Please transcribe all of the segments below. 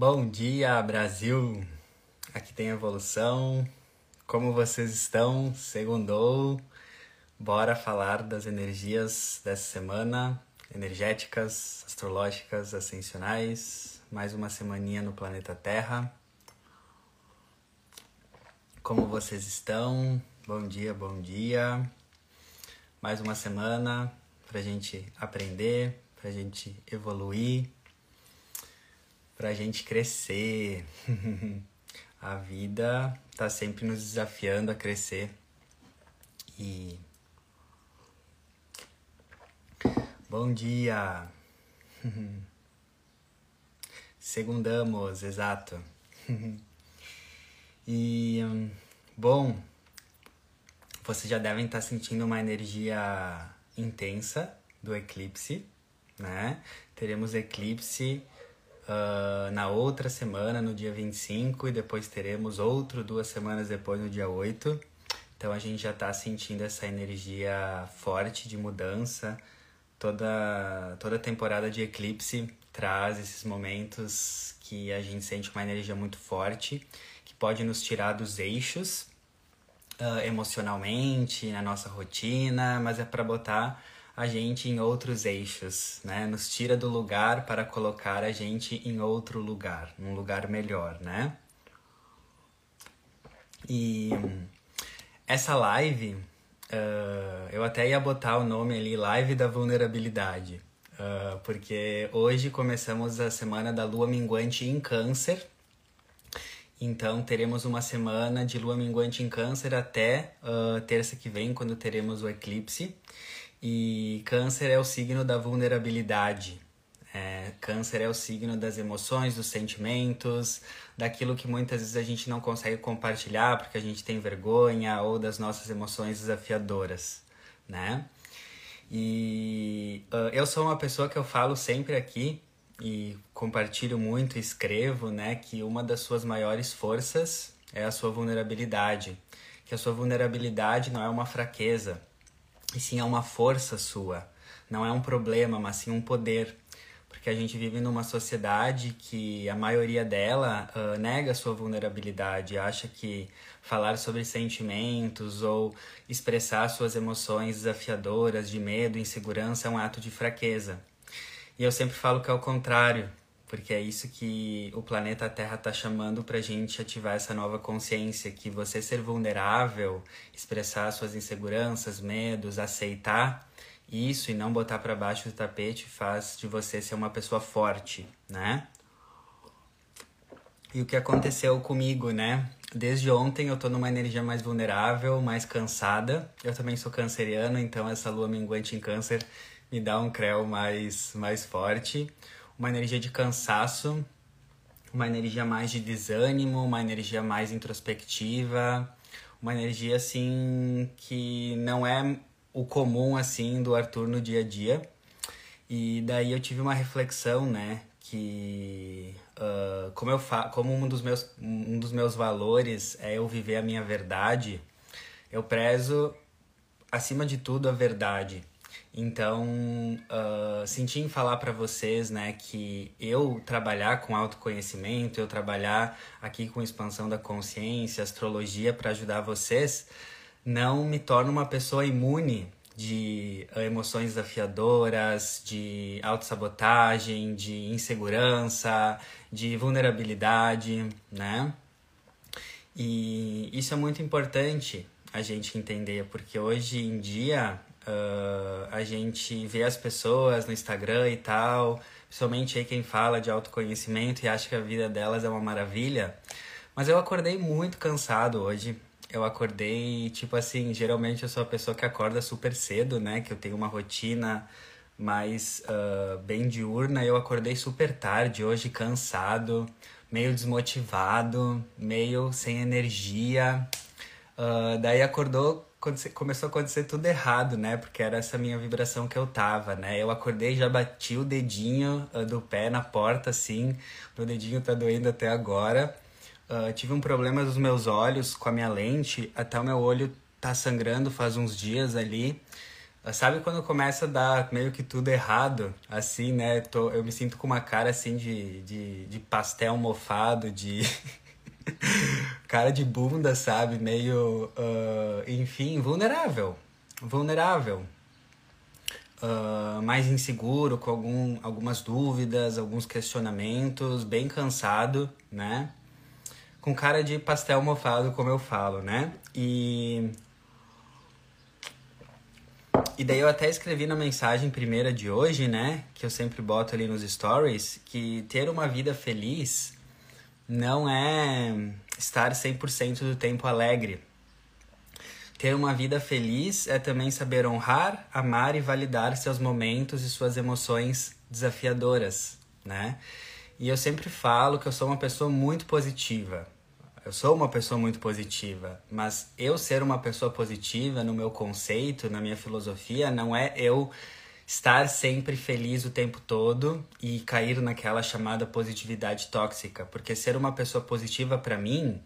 Bom dia, Brasil! Aqui tem Evolução. Como vocês estão? Segundou. Bora falar das energias dessa semana, energéticas, astrológicas, ascensionais. Mais uma semaninha no planeta Terra. Como vocês estão? Bom dia, bom dia. Mais uma semana pra gente aprender, pra gente evoluir, pra gente crescer. a vida tá sempre nos desafiando a crescer. E Bom dia. Segundamos, exato. e bom, vocês já devem estar sentindo uma energia intensa do eclipse, né? Teremos eclipse uh, na outra semana, no dia 25, e depois teremos outro duas semanas depois, no dia 8. Então a gente já está sentindo essa energia forte de mudança. Toda, toda temporada de eclipse traz esses momentos que a gente sente uma energia muito forte, que pode nos tirar dos eixos uh, emocionalmente, na nossa rotina, mas é para botar a gente em outros eixos, né? Nos tira do lugar para colocar a gente em outro lugar, num lugar melhor, né? E essa live, uh, eu até ia botar o nome ali, Live da Vulnerabilidade, uh, porque hoje começamos a semana da lua minguante em Câncer, então teremos uma semana de lua minguante em Câncer até uh, terça que vem, quando teremos o eclipse. E Câncer é o signo da vulnerabilidade. É, câncer é o signo das emoções, dos sentimentos, daquilo que muitas vezes a gente não consegue compartilhar porque a gente tem vergonha ou das nossas emoções desafiadoras, né? E uh, eu sou uma pessoa que eu falo sempre aqui e compartilho muito, escrevo, né, que uma das suas maiores forças é a sua vulnerabilidade, que a sua vulnerabilidade não é uma fraqueza, e sim é uma força sua, não é um problema, mas sim um poder, porque a gente vive numa sociedade que a maioria dela uh, nega sua vulnerabilidade, acha que falar sobre sentimentos ou expressar suas emoções desafiadoras de medo, insegurança é um ato de fraqueza. E eu sempre falo que é o contrário, porque é isso que o planeta Terra está chamando para a gente ativar essa nova consciência, que você ser vulnerável, expressar suas inseguranças, medos, aceitar isso e não botar para baixo do tapete faz de você ser uma pessoa forte, né? E o que aconteceu comigo, né? Desde ontem eu tô numa energia mais vulnerável, mais cansada. Eu também sou canceriano, então essa lua minguante em câncer me dá um creu mais, mais forte, uma energia de cansaço, uma energia mais de desânimo, uma energia mais introspectiva, uma energia assim que não é o comum assim do Arthur no dia a dia. E daí eu tive uma reflexão, né, que uh, como eu fa como um dos meus um dos meus valores é eu viver a minha verdade, eu prezo acima de tudo a verdade. Então, uh, senti em falar para vocês, né, que eu trabalhar com autoconhecimento, eu trabalhar aqui com expansão da consciência, astrologia para ajudar vocês, não me torna uma pessoa imune de uh, emoções desafiadoras, de autossabotagem, de insegurança, de vulnerabilidade, né? E isso é muito importante a gente entender, porque hoje em dia Uh, a gente vê as pessoas no Instagram e tal, principalmente aí quem fala de autoconhecimento e acha que a vida delas é uma maravilha. Mas eu acordei muito cansado hoje. Eu acordei, tipo assim, geralmente eu sou a pessoa que acorda super cedo, né? Que eu tenho uma rotina mais uh, bem diurna. Eu acordei super tarde hoje, cansado, meio desmotivado, meio sem energia. Uh, daí acordou começou a acontecer tudo errado, né? Porque era essa minha vibração que eu tava, né? Eu acordei já bati o dedinho uh, do pé na porta, assim. Meu dedinho tá doendo até agora. Uh, tive um problema dos meus olhos com a minha lente. Até o meu olho tá sangrando faz uns dias ali. Sabe quando começa a dar meio que tudo errado, assim, né? Tô, eu me sinto com uma cara assim de, de, de pastel mofado, de. cara de bunda, sabe? Meio. Uh, enfim, vulnerável. Vulnerável. Uh, mais inseguro, com algum, algumas dúvidas, alguns questionamentos, bem cansado, né? Com cara de pastel mofado, como eu falo, né? E e daí eu até escrevi na mensagem primeira de hoje, né? Que eu sempre boto ali nos stories, que ter uma vida feliz não é estar 100% do tempo alegre. Ter uma vida feliz é também saber honrar, amar e validar seus momentos e suas emoções desafiadoras, né? E eu sempre falo que eu sou uma pessoa muito positiva. Eu sou uma pessoa muito positiva, mas eu ser uma pessoa positiva no meu conceito, na minha filosofia, não é eu estar sempre feliz o tempo todo e cair naquela chamada positividade tóxica, porque ser uma pessoa positiva para mim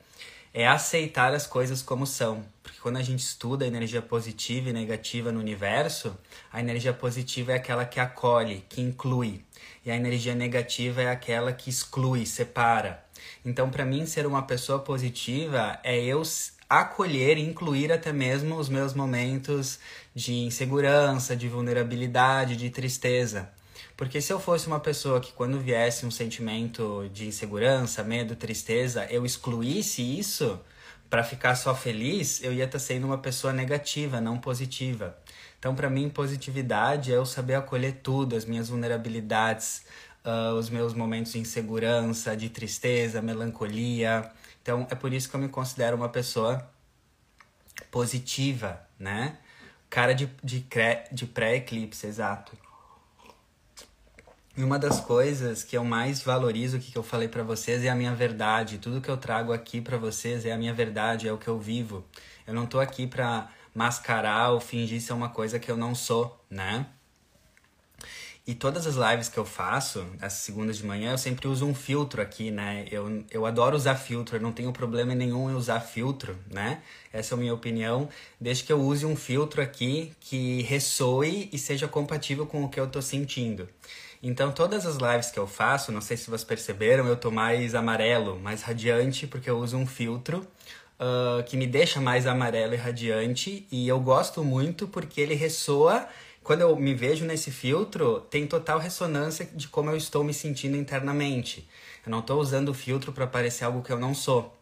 é aceitar as coisas como são. Porque quando a gente estuda a energia positiva e negativa no universo, a energia positiva é aquela que acolhe, que inclui, e a energia negativa é aquela que exclui, separa. Então, para mim, ser uma pessoa positiva é eu acolher e incluir até mesmo os meus momentos de insegurança, de vulnerabilidade, de tristeza. Porque se eu fosse uma pessoa que quando viesse um sentimento de insegurança, medo, tristeza, eu excluísse isso para ficar só feliz, eu ia estar tá sendo uma pessoa negativa, não positiva. Então, para mim, positividade é eu saber acolher tudo, as minhas vulnerabilidades, uh, os meus momentos de insegurança, de tristeza, melancolia. Então é por isso que eu me considero uma pessoa positiva, né? Cara de, de, de pré-eclipse, exato. E uma das coisas que eu mais valorizo, que eu falei para vocês, é a minha verdade. Tudo que eu trago aqui para vocês é a minha verdade, é o que eu vivo. Eu não tô aqui pra mascarar ou fingir ser uma coisa que eu não sou, né? E todas as lives que eu faço, as segundas de manhã, eu sempre uso um filtro aqui, né? Eu, eu adoro usar filtro, eu não tenho problema nenhum em usar filtro, né? Essa é a minha opinião, desde que eu use um filtro aqui que ressoe e seja compatível com o que eu tô sentindo. Então, todas as lives que eu faço, não sei se vocês perceberam, eu tô mais amarelo, mais radiante, porque eu uso um filtro uh, que me deixa mais amarelo e radiante. E eu gosto muito porque ele ressoa quando eu me vejo nesse filtro, tem total ressonância de como eu estou me sentindo internamente. Eu não estou usando o filtro para parecer algo que eu não sou.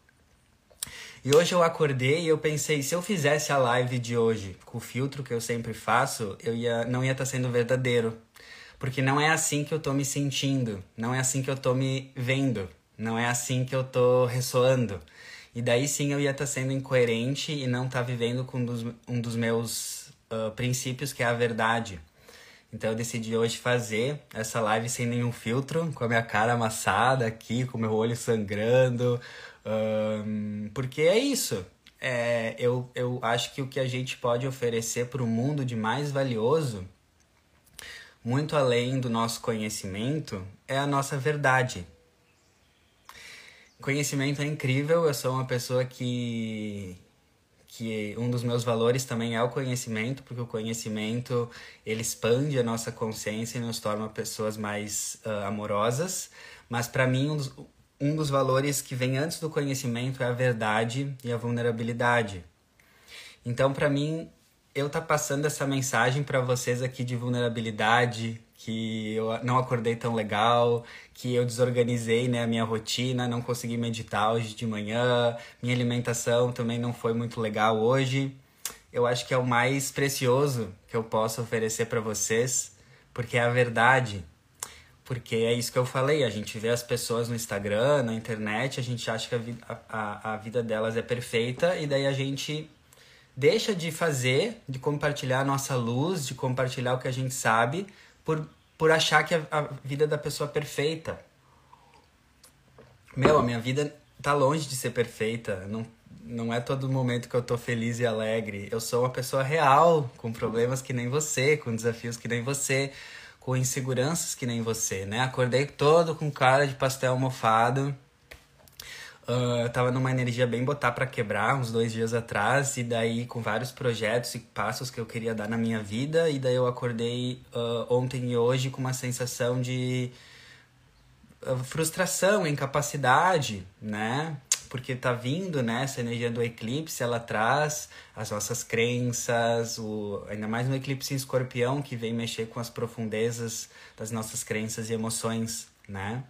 E hoje eu acordei e eu pensei, se eu fizesse a live de hoje com o filtro que eu sempre faço, eu ia não ia estar tá sendo verdadeiro. Porque não é assim que eu estou me sentindo, não é assim que eu estou me vendo, não é assim que eu estou ressoando. E daí sim eu ia estar tá sendo incoerente e não estar tá vivendo com um dos, um dos meus uh, princípios que é a verdade. Então eu decidi hoje fazer essa live sem nenhum filtro, com a minha cara amassada aqui, com o meu olho sangrando, um, porque é isso. É, eu, eu acho que o que a gente pode oferecer para o mundo de mais valioso, muito além do nosso conhecimento, é a nossa verdade. Conhecimento é incrível, eu sou uma pessoa que que um dos meus valores também é o conhecimento, porque o conhecimento ele expande a nossa consciência e nos torna pessoas mais uh, amorosas. Mas para mim um dos, um dos valores que vem antes do conhecimento é a verdade e a vulnerabilidade. Então, para mim, eu tá passando essa mensagem para vocês aqui de vulnerabilidade, que eu não acordei tão legal, que eu desorganizei né, a minha rotina, não consegui meditar hoje de manhã, minha alimentação também não foi muito legal hoje. Eu acho que é o mais precioso que eu posso oferecer para vocês, porque é a verdade. Porque é isso que eu falei, a gente vê as pessoas no Instagram, na internet, a gente acha que a, a, a vida delas é perfeita e daí a gente deixa de fazer, de compartilhar a nossa luz, de compartilhar o que a gente sabe, por, por achar que a, a vida da pessoa é perfeita. Meu, a minha vida tá longe de ser perfeita. Não, não é todo momento que eu tô feliz e alegre. Eu sou uma pessoa real, com problemas que nem você, com desafios que nem você, com inseguranças que nem você, né? Acordei todo com cara de pastel almofado. Uh, eu tava numa energia bem botar para quebrar uns dois dias atrás, e daí com vários projetos e passos que eu queria dar na minha vida, e daí eu acordei uh, ontem e hoje com uma sensação de uh, frustração, incapacidade, né? Porque tá vindo, né? Essa energia do eclipse, ela traz as nossas crenças, o, ainda mais no eclipse em escorpião, que vem mexer com as profundezas das nossas crenças e emoções, né?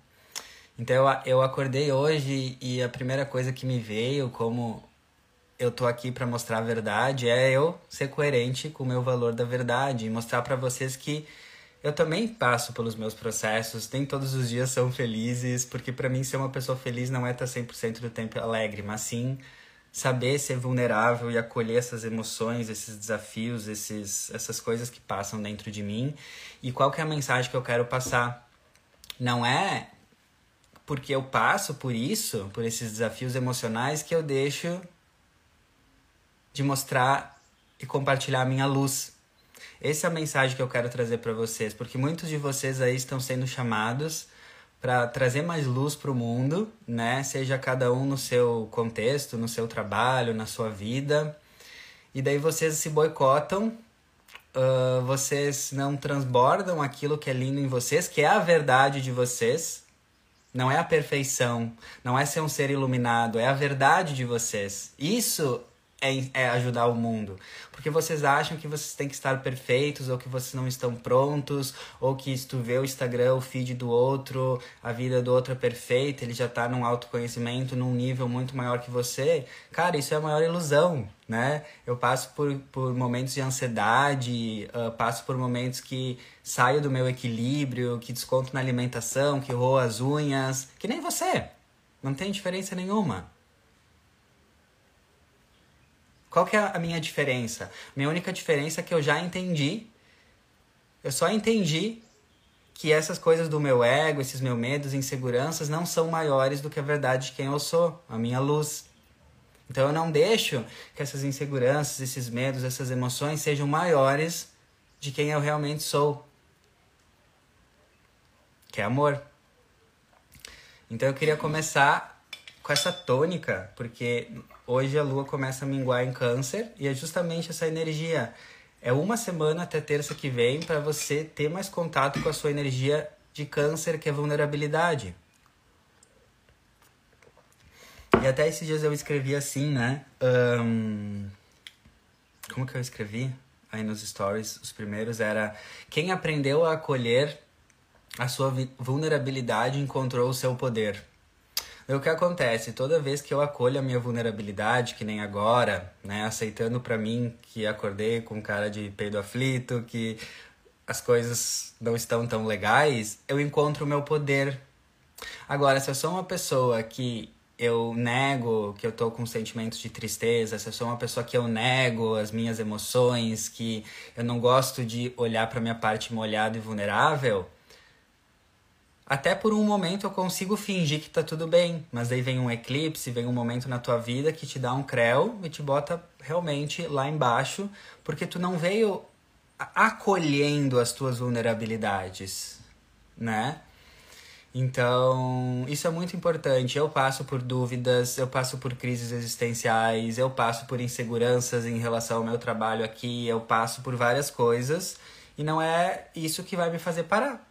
Então eu, eu acordei hoje e a primeira coisa que me veio, como eu tô aqui para mostrar a verdade, é eu ser coerente com o meu valor da verdade e mostrar para vocês que eu também passo pelos meus processos, nem todos os dias são felizes, porque para mim ser uma pessoa feliz não é estar 100% do tempo alegre, mas sim saber ser vulnerável e acolher essas emoções, esses desafios, esses, essas coisas que passam dentro de mim. E qual que é a mensagem que eu quero passar? Não é porque eu passo por isso, por esses desafios emocionais, que eu deixo de mostrar e compartilhar a minha luz. Essa é a mensagem que eu quero trazer para vocês, porque muitos de vocês aí estão sendo chamados para trazer mais luz para o mundo, né? Seja cada um no seu contexto, no seu trabalho, na sua vida. E daí vocês se boicotam, uh, vocês não transbordam aquilo que é lindo em vocês, que é a verdade de vocês, não é a perfeição, não é ser um ser iluminado, é a verdade de vocês. Isso é, é, ajudar o mundo. Porque vocês acham que vocês têm que estar perfeitos, ou que vocês não estão prontos, ou que se tu vê o Instagram, o feed do outro, a vida do outro é perfeita, ele já tá num autoconhecimento, num nível muito maior que você. Cara, isso é a maior ilusão, né? Eu passo por, por momentos de ansiedade, uh, passo por momentos que saio do meu equilíbrio, que desconto na alimentação, que roo as unhas, que nem você. Não tem diferença nenhuma. Qual que é a minha diferença? Minha única diferença é que eu já entendi. Eu só entendi que essas coisas do meu ego, esses meus medos, inseguranças não são maiores do que a verdade de quem eu sou, a minha luz. Então eu não deixo que essas inseguranças, esses medos, essas emoções sejam maiores de quem eu realmente sou. Que é amor. Então eu queria começar com essa tônica, porque hoje a lua começa a minguar em câncer e é justamente essa energia. É uma semana até terça que vem para você ter mais contato com a sua energia de câncer, que é vulnerabilidade. E até esses dias eu escrevi assim, né? Um... Como que eu escrevi? Aí nos stories, os primeiros era quem aprendeu a acolher a sua vulnerabilidade encontrou o seu poder. E o que acontece? Toda vez que eu acolho a minha vulnerabilidade, que nem agora, né, aceitando para mim que acordei com cara de peido aflito, que as coisas não estão tão legais, eu encontro o meu poder. Agora, se eu sou uma pessoa que eu nego que eu tô com sentimentos de tristeza, se eu sou uma pessoa que eu nego as minhas emoções, que eu não gosto de olhar para minha parte molhada e vulnerável, até por um momento eu consigo fingir que tá tudo bem, mas aí vem um eclipse, vem um momento na tua vida que te dá um creu e te bota realmente lá embaixo, porque tu não veio acolhendo as tuas vulnerabilidades, né? Então, isso é muito importante. Eu passo por dúvidas, eu passo por crises existenciais, eu passo por inseguranças em relação ao meu trabalho aqui, eu passo por várias coisas, e não é isso que vai me fazer parar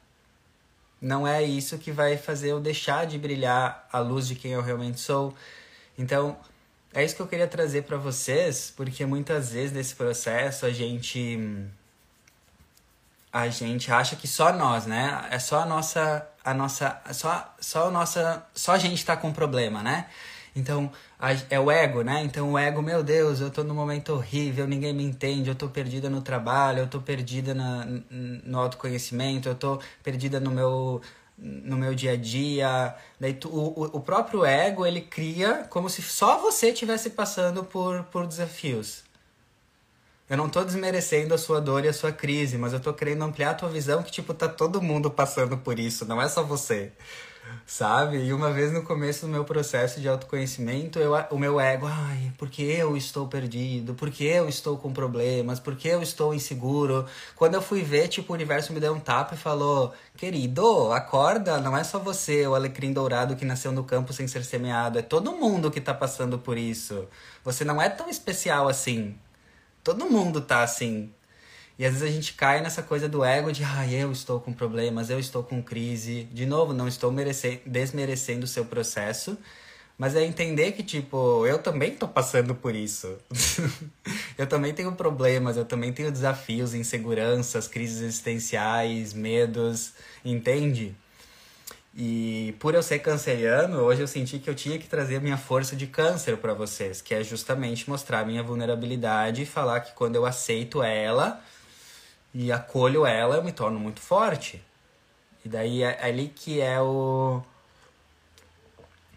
não é isso que vai fazer eu deixar de brilhar a luz de quem eu realmente sou. Então, é isso que eu queria trazer para vocês, porque muitas vezes nesse processo a gente a gente acha que só nós, né? É só a nossa a nossa só só a nossa só a gente tá com problema, né? Então, é o ego, né? Então, o ego, meu Deus, eu tô num momento horrível, ninguém me entende, eu tô perdida no trabalho, eu tô perdida na, no autoconhecimento, eu tô perdida no meu, no meu dia a dia. Daí, tu, o, o próprio ego, ele cria como se só você estivesse passando por, por desafios. Eu não tô desmerecendo a sua dor e a sua crise, mas eu tô querendo ampliar a tua visão que, tipo, tá todo mundo passando por isso, não é só você. Sabe? E uma vez no começo do meu processo de autoconhecimento, eu, o meu ego, ai, porque eu estou perdido, porque eu estou com problemas, porque eu estou inseguro. Quando eu fui ver, tipo, o universo me deu um tapa e falou: querido, acorda, não é só você, o alecrim dourado que nasceu no campo sem ser semeado, é todo mundo que tá passando por isso. Você não é tão especial assim. Todo mundo tá assim. E às vezes a gente cai nessa coisa do ego de, ah, eu estou com problemas, eu estou com crise. De novo, não estou desmerecendo o seu processo, mas é entender que, tipo, eu também estou passando por isso. eu também tenho problemas, eu também tenho desafios, inseguranças, crises existenciais, medos, entende? E por eu ser canceriano, hoje eu senti que eu tinha que trazer a minha força de câncer para vocês, que é justamente mostrar a minha vulnerabilidade e falar que quando eu aceito ela, e acolho ela, eu me torno muito forte. E daí é ali que é o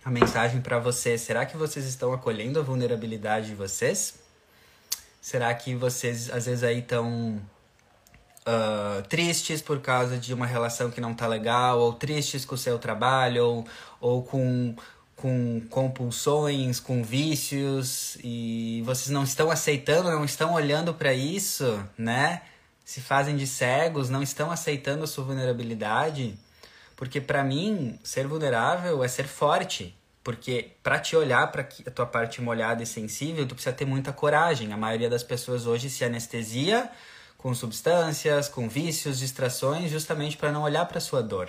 a mensagem para vocês. Será que vocês estão acolhendo a vulnerabilidade de vocês? Será que vocês às vezes aí estão uh, tristes por causa de uma relação que não tá legal, ou tristes com o seu trabalho, ou, ou com com compulsões, com vícios e vocês não estão aceitando, não estão olhando para isso, né? Se fazem de cegos, não estão aceitando a sua vulnerabilidade, porque para mim ser vulnerável é ser forte, porque para te olhar para a tua parte molhada e sensível, tu precisa ter muita coragem. A maioria das pessoas hoje se anestesia com substâncias, com vícios, distrações, justamente para não olhar para sua dor.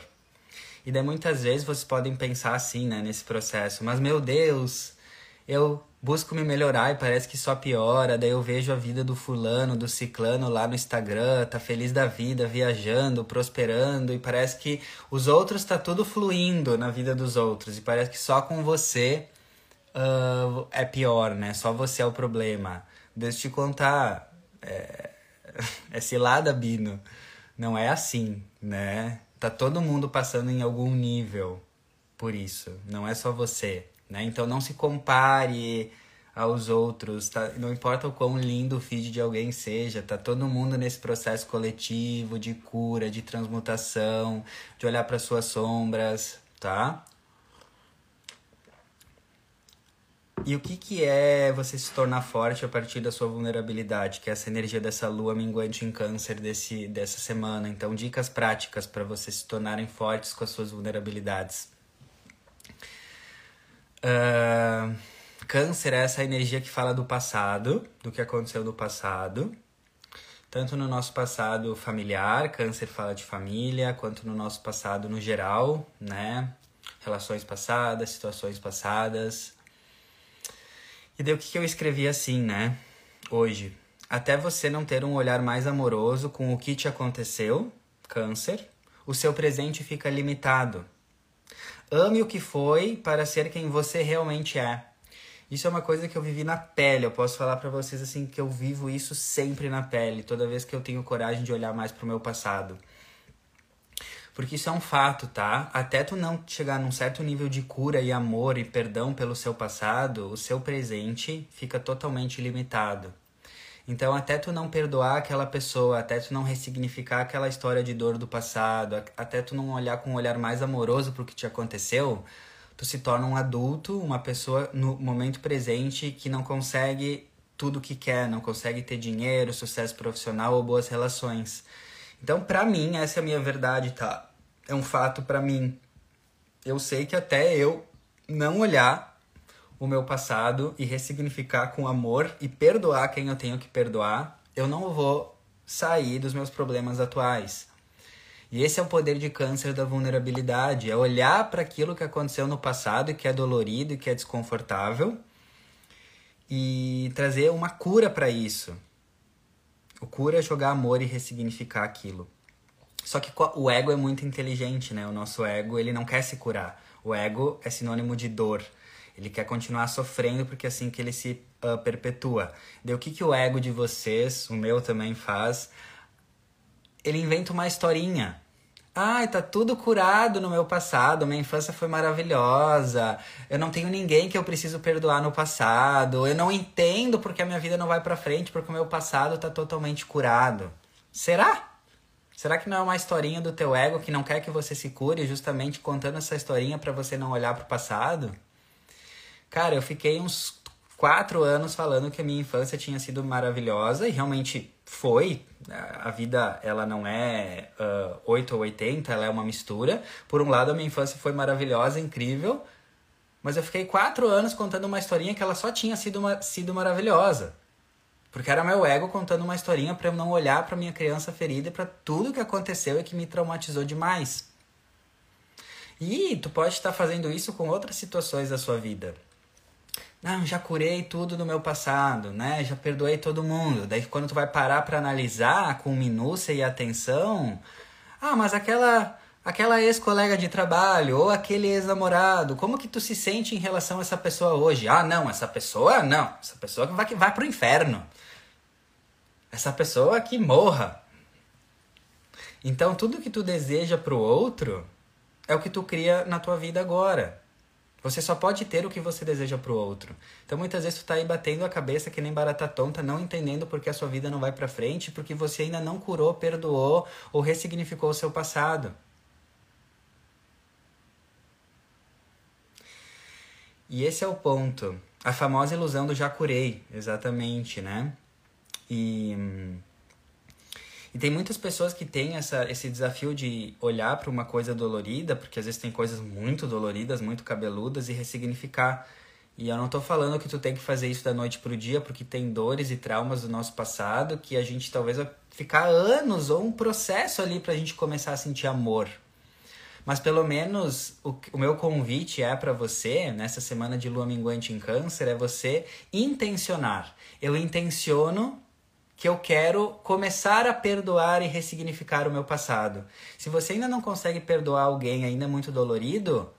E daí muitas vezes vocês podem pensar assim, né, nesse processo, mas meu Deus, eu busco me melhorar e parece que só piora. Daí eu vejo a vida do fulano, do ciclano lá no Instagram, tá feliz da vida, viajando, prosperando e parece que os outros tá tudo fluindo na vida dos outros e parece que só com você uh, é pior, né? Só você é o problema. Deixa eu te contar, é, é cilada, Bino. Não é assim, né? Tá todo mundo passando em algum nível por isso. Não é só você. Né? Então não se compare aos outros, tá? não importa o quão lindo o feed de alguém seja, tá todo mundo nesse processo coletivo de cura, de transmutação, de olhar para suas sombras, tá? E o que, que é você se tornar forte a partir da sua vulnerabilidade, que é essa energia dessa lua minguante em câncer desse, dessa semana? Então, dicas práticas para vocês se tornarem fortes com as suas vulnerabilidades. Uh, câncer é essa energia que fala do passado, do que aconteceu no passado. Tanto no nosso passado familiar, câncer fala de família, quanto no nosso passado no geral, né? Relações passadas, situações passadas. E daí o que, que eu escrevi assim, né? Hoje. Até você não ter um olhar mais amoroso com o que te aconteceu, câncer, o seu presente fica limitado Ame o que foi para ser quem você realmente é. Isso é uma coisa que eu vivi na pele. Eu posso falar para vocês assim que eu vivo isso sempre na pele, toda vez que eu tenho coragem de olhar mais pro meu passado. Porque isso é um fato, tá? Até tu não chegar num certo nível de cura e amor e perdão pelo seu passado, o seu presente fica totalmente limitado. Então, até tu não perdoar aquela pessoa, até tu não ressignificar aquela história de dor do passado, até tu não olhar com um olhar mais amoroso pro que te aconteceu, tu se torna um adulto, uma pessoa no momento presente que não consegue tudo o que quer, não consegue ter dinheiro, sucesso profissional ou boas relações. Então, pra mim, essa é a minha verdade, tá? É um fato para mim. Eu sei que até eu não olhar o meu passado e ressignificar com amor e perdoar quem eu tenho que perdoar, eu não vou sair dos meus problemas atuais. E esse é o poder de câncer da vulnerabilidade, é olhar para aquilo que aconteceu no passado e que é dolorido e que é desconfortável e trazer uma cura para isso. O cura é jogar amor e ressignificar aquilo. Só que o ego é muito inteligente, né? O nosso ego, ele não quer se curar. O ego é sinônimo de dor. Ele quer continuar sofrendo porque é assim que ele se uh, perpetua. Daí o que, que o ego de vocês, o meu também faz? Ele inventa uma historinha. Ai, tá tudo curado no meu passado, minha infância foi maravilhosa. Eu não tenho ninguém que eu preciso perdoar no passado. Eu não entendo porque a minha vida não vai para frente, porque o meu passado tá totalmente curado. Será? Será que não é uma historinha do teu ego que não quer que você se cure, justamente contando essa historinha para você não olhar pro passado? Cara, eu fiquei uns quatro anos falando que a minha infância tinha sido maravilhosa e realmente foi. A vida, ela não é uh, 8 ou 80, ela é uma mistura. Por um lado, a minha infância foi maravilhosa, incrível, mas eu fiquei quatro anos contando uma historinha que ela só tinha sido, uma, sido maravilhosa. Porque era meu ego contando uma historinha para eu não olhar para minha criança ferida e para tudo que aconteceu e que me traumatizou demais. E tu pode estar fazendo isso com outras situações da sua vida. Não, já curei tudo do meu passado, né? Já perdoei todo mundo. Daí quando tu vai parar para analisar com minúcia e atenção, ah, mas aquela aquela ex-colega de trabalho ou aquele ex-namorado, como que tu se sente em relação a essa pessoa hoje? Ah, não, essa pessoa não, essa pessoa que vai, que vai pro inferno. Essa pessoa que morra. Então, tudo que tu deseja pro outro é o que tu cria na tua vida agora. Você só pode ter o que você deseja pro outro. Então, muitas vezes tu tá aí batendo a cabeça que nem barata tonta, não entendendo porque a sua vida não vai para frente, porque você ainda não curou, perdoou ou ressignificou o seu passado. E esse é o ponto. A famosa ilusão do já curei, exatamente, né? E, e tem muitas pessoas que têm essa, esse desafio de olhar para uma coisa dolorida, porque às vezes tem coisas muito doloridas, muito cabeludas, e ressignificar. E eu não estou falando que tu tem que fazer isso da noite pro dia, porque tem dores e traumas do nosso passado que a gente talvez vai ficar anos ou um processo ali para a gente começar a sentir amor. Mas pelo menos o, o meu convite é para você, nessa semana de lua minguante em câncer, é você intencionar. Eu intenciono que eu quero começar a perdoar e ressignificar o meu passado. Se você ainda não consegue perdoar alguém ainda muito dolorido,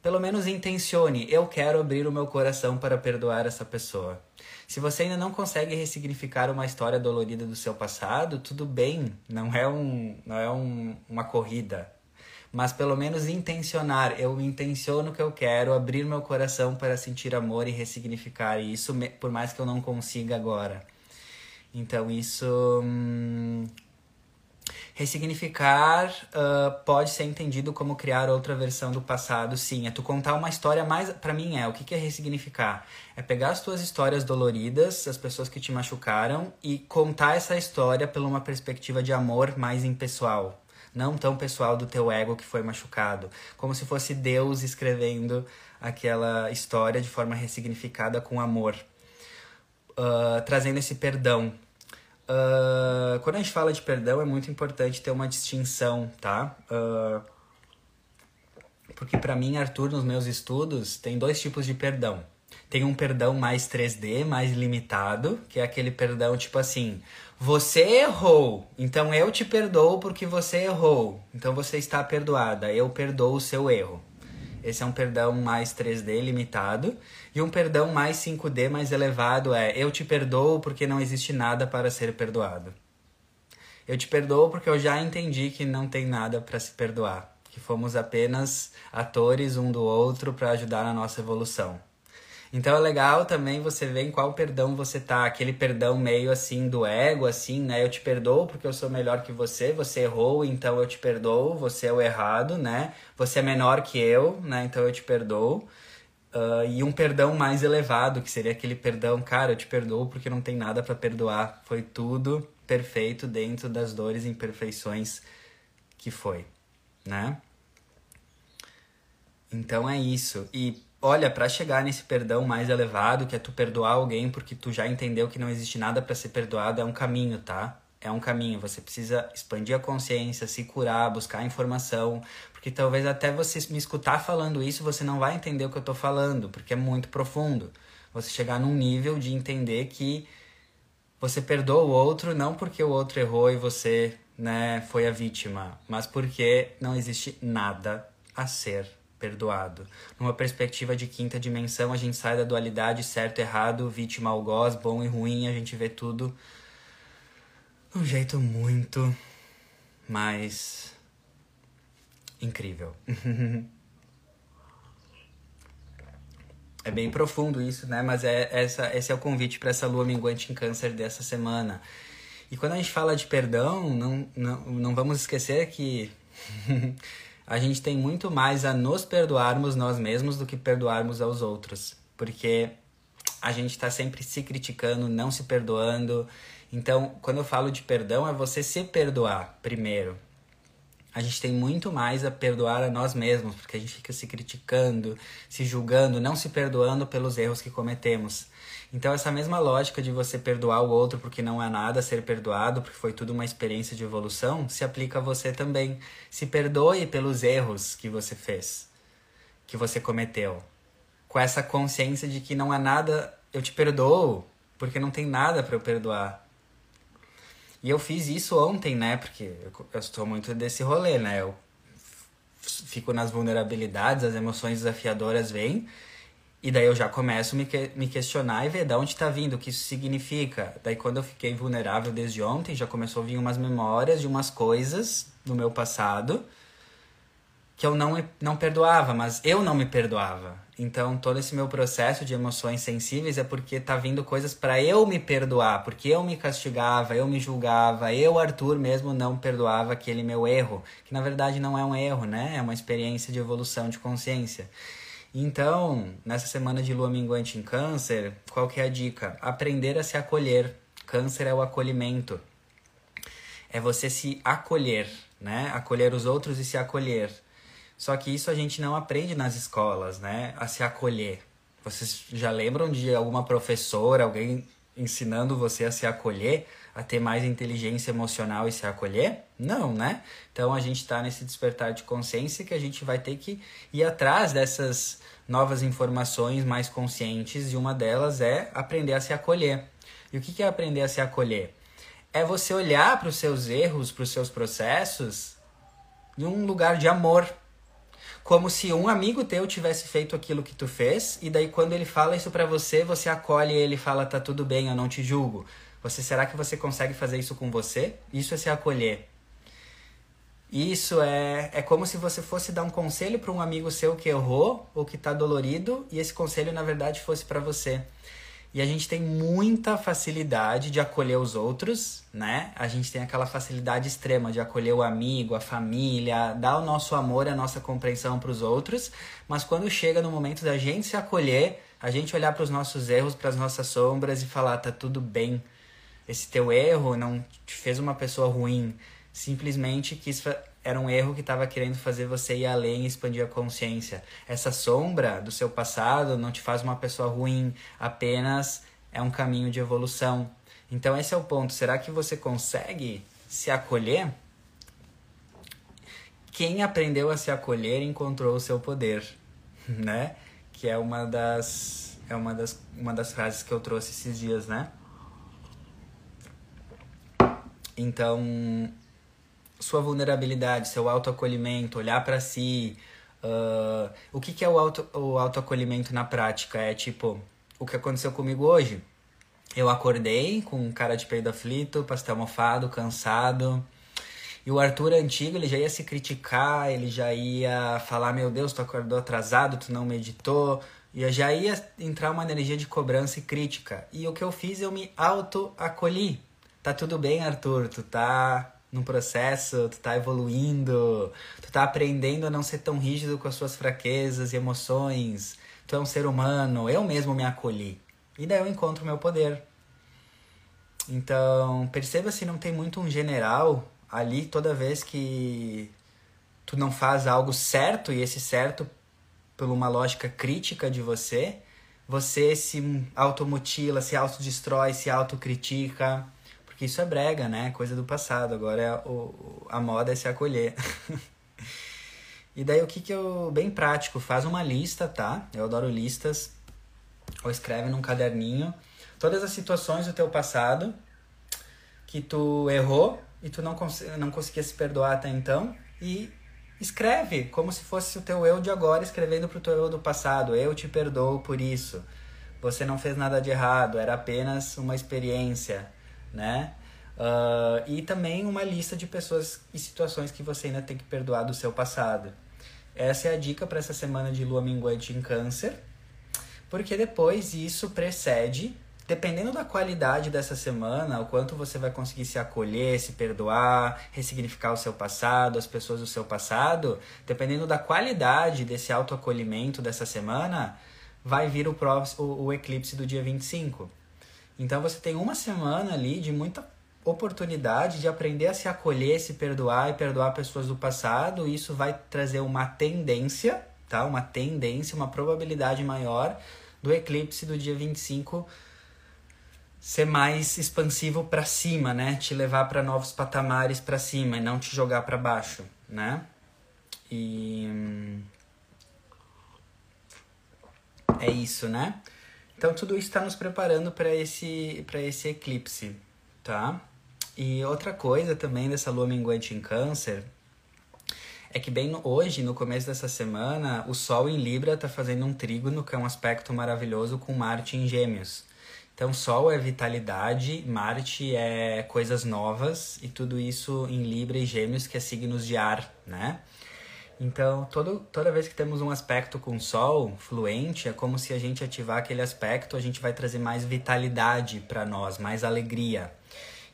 pelo menos intencione, eu quero abrir o meu coração para perdoar essa pessoa. Se você ainda não consegue ressignificar uma história dolorida do seu passado, tudo bem, não é, um, não é um, uma corrida. Mas pelo menos intencionar, eu intenciono que eu quero abrir meu coração para sentir amor e ressignificar isso, por mais que eu não consiga agora. Então isso. Hum, ressignificar uh, pode ser entendido como criar outra versão do passado, sim. É tu contar uma história mais. para mim é. O que, que é ressignificar? É pegar as tuas histórias doloridas, as pessoas que te machucaram, e contar essa história por uma perspectiva de amor mais impessoal. Não tão pessoal do teu ego que foi machucado. Como se fosse Deus escrevendo aquela história de forma ressignificada com amor uh, trazendo esse perdão. Uh, quando a gente fala de perdão, é muito importante ter uma distinção, tá? Uh, porque para mim, Arthur, nos meus estudos, tem dois tipos de perdão. Tem um perdão mais 3D, mais limitado, que é aquele perdão tipo assim: você errou, então eu te perdoo porque você errou. Então você está perdoada, eu perdoo o seu erro. Esse é um perdão mais 3D limitado. E um perdão mais 5D mais elevado é: eu te perdoo porque não existe nada para ser perdoado. Eu te perdoo porque eu já entendi que não tem nada para se perdoar, que fomos apenas atores um do outro para ajudar na nossa evolução. Então é legal também você ver em qual perdão você tá, aquele perdão meio assim do ego, assim, né? Eu te perdoo porque eu sou melhor que você, você errou, então eu te perdoo, você é o errado, né? Você é menor que eu, né? Então eu te perdoo. Uh, e um perdão mais elevado, que seria aquele perdão, cara, eu te perdoo porque não tem nada para perdoar. Foi tudo perfeito dentro das dores e imperfeições que foi, né? Então é isso. E olha, para chegar nesse perdão mais elevado, que é tu perdoar alguém porque tu já entendeu que não existe nada para ser perdoado, é um caminho, tá? É um caminho. Você precisa expandir a consciência, se curar, buscar informação, porque talvez até você me escutar falando isso, você não vai entender o que eu tô falando, porque é muito profundo. Você chegar num nível de entender que você perdoa o outro não porque o outro errou e você, né, foi a vítima, mas porque não existe nada a ser perdoado. Numa perspectiva de quinta dimensão, a gente sai da dualidade certo errado, vítima, algoz, bom e ruim, a gente vê tudo de um jeito muito mais incrível. é bem profundo isso, né? Mas é essa, esse é o convite para essa lua minguante em câncer dessa semana. E quando a gente fala de perdão, não, não, não vamos esquecer que a gente tem muito mais a nos perdoarmos nós mesmos do que perdoarmos aos outros. Porque a gente está sempre se criticando, não se perdoando. Então, quando eu falo de perdão, é você se perdoar primeiro. A gente tem muito mais a perdoar a nós mesmos, porque a gente fica se criticando, se julgando, não se perdoando pelos erros que cometemos. Então, essa mesma lógica de você perdoar o outro porque não há nada ser perdoado, porque foi tudo uma experiência de evolução, se aplica a você também. Se perdoe pelos erros que você fez, que você cometeu com essa consciência de que não há nada, eu te perdoo, porque não tem nada para eu perdoar. E eu fiz isso ontem, né? Porque eu estou muito desse rolê, né? Eu fico nas vulnerabilidades, as emoções desafiadoras vêm, e daí eu já começo a me, que, me questionar e ver de onde está vindo, o que isso significa. Daí quando eu fiquei vulnerável desde ontem, já começou a vir umas memórias de umas coisas do meu passado que eu não, não perdoava, mas eu não me perdoava. Então, todo esse meu processo de emoções sensíveis é porque tá vindo coisas para eu me perdoar, porque eu me castigava, eu me julgava, eu, Arthur, mesmo não perdoava aquele meu erro, que na verdade não é um erro, né? É uma experiência de evolução de consciência. Então, nessa semana de lua minguante em Câncer, qual que é a dica? Aprender a se acolher. Câncer é o acolhimento. É você se acolher, né? Acolher os outros e se acolher. Só que isso a gente não aprende nas escolas, né? A se acolher. Vocês já lembram de alguma professora, alguém ensinando você a se acolher, a ter mais inteligência emocional e se acolher? Não, né? Então a gente está nesse despertar de consciência que a gente vai ter que ir atrás dessas novas informações mais conscientes e uma delas é aprender a se acolher. E o que é aprender a se acolher? É você olhar para os seus erros, para os seus processos, em um lugar de amor, como se um amigo teu tivesse feito aquilo que tu fez e daí quando ele fala isso para você, você acolhe ele e fala tá tudo bem, eu não te julgo. Você será que você consegue fazer isso com você? Isso é se acolher. Isso é, é como se você fosse dar um conselho para um amigo seu que errou ou que está dolorido e esse conselho na verdade fosse para você. E a gente tem muita facilidade de acolher os outros, né? A gente tem aquela facilidade extrema de acolher o amigo, a família, dar o nosso amor, a nossa compreensão para os outros, mas quando chega no momento da gente se acolher, a gente olhar para os nossos erros, para as nossas sombras e falar: tá tudo bem, esse teu erro não te fez uma pessoa ruim, simplesmente quis era um erro que estava querendo fazer você ir além e expandir a consciência. Essa sombra do seu passado não te faz uma pessoa ruim, apenas é um caminho de evolução. Então esse é o ponto. Será que você consegue se acolher? Quem aprendeu a se acolher encontrou o seu poder, né? Que é uma das é uma das uma das frases que eu trouxe esses dias, né? Então, sua vulnerabilidade, seu autoacolhimento, olhar para si. Uh, o que, que é o, auto, o autoacolhimento na prática? É tipo, o que aconteceu comigo hoje. Eu acordei com cara de peido aflito, pastel mofado, cansado. E o Arthur antigo, ele já ia se criticar, ele já ia falar: Meu Deus, tu acordou atrasado, tu não meditou. E já ia entrar uma energia de cobrança e crítica. E o que eu fiz, eu me auto-acolhi. Tá tudo bem, Arthur, tu tá num processo, tu tá evoluindo, tu tá aprendendo a não ser tão rígido com as suas fraquezas e emoções. Tu é um ser humano, eu mesmo me acolhi. E daí eu encontro o meu poder. Então, perceba se não tem muito um general ali toda vez que tu não faz algo certo e esse certo por uma lógica crítica de você, você se automutila, se autodestrói, se autocritica porque isso é brega, né? Coisa do passado. Agora é o, a moda é se acolher. e daí o que que eu. Bem prático, faz uma lista, tá? Eu adoro listas. Ou escreve num caderninho todas as situações do teu passado que tu errou e tu não, cons não conseguia se perdoar até então. E escreve como se fosse o teu eu de agora escrevendo pro teu eu do passado. Eu te perdoo por isso. Você não fez nada de errado, era apenas uma experiência né? Uh, e também uma lista de pessoas e situações que você ainda tem que perdoar do seu passado. Essa é a dica para essa semana de lua minguante em Câncer, porque depois isso precede dependendo da qualidade dessa semana, o quanto você vai conseguir se acolher, se perdoar, ressignificar o seu passado, as pessoas do seu passado, dependendo da qualidade desse autoacolhimento dessa semana, vai vir o, próximo, o, o eclipse do dia 25. Então você tem uma semana ali de muita oportunidade de aprender a se acolher, se perdoar e perdoar pessoas do passado. Isso vai trazer uma tendência, tá? Uma tendência, uma probabilidade maior do eclipse do dia 25 ser mais expansivo para cima, né? Te levar para novos patamares para cima e não te jogar para baixo, né? E é isso, né? Então tudo isso está nos preparando para esse para esse eclipse, tá? E outra coisa também dessa lua minguante em Câncer é que bem hoje, no começo dessa semana, o Sol em Libra está fazendo um trígono, que é um aspecto maravilhoso com Marte em Gêmeos. Então, Sol é vitalidade, Marte é coisas novas e tudo isso em Libra e Gêmeos, que é signos de ar, né? Então, todo, toda vez que temos um aspecto com Sol fluente, é como se a gente ativar aquele aspecto, a gente vai trazer mais vitalidade para nós, mais alegria.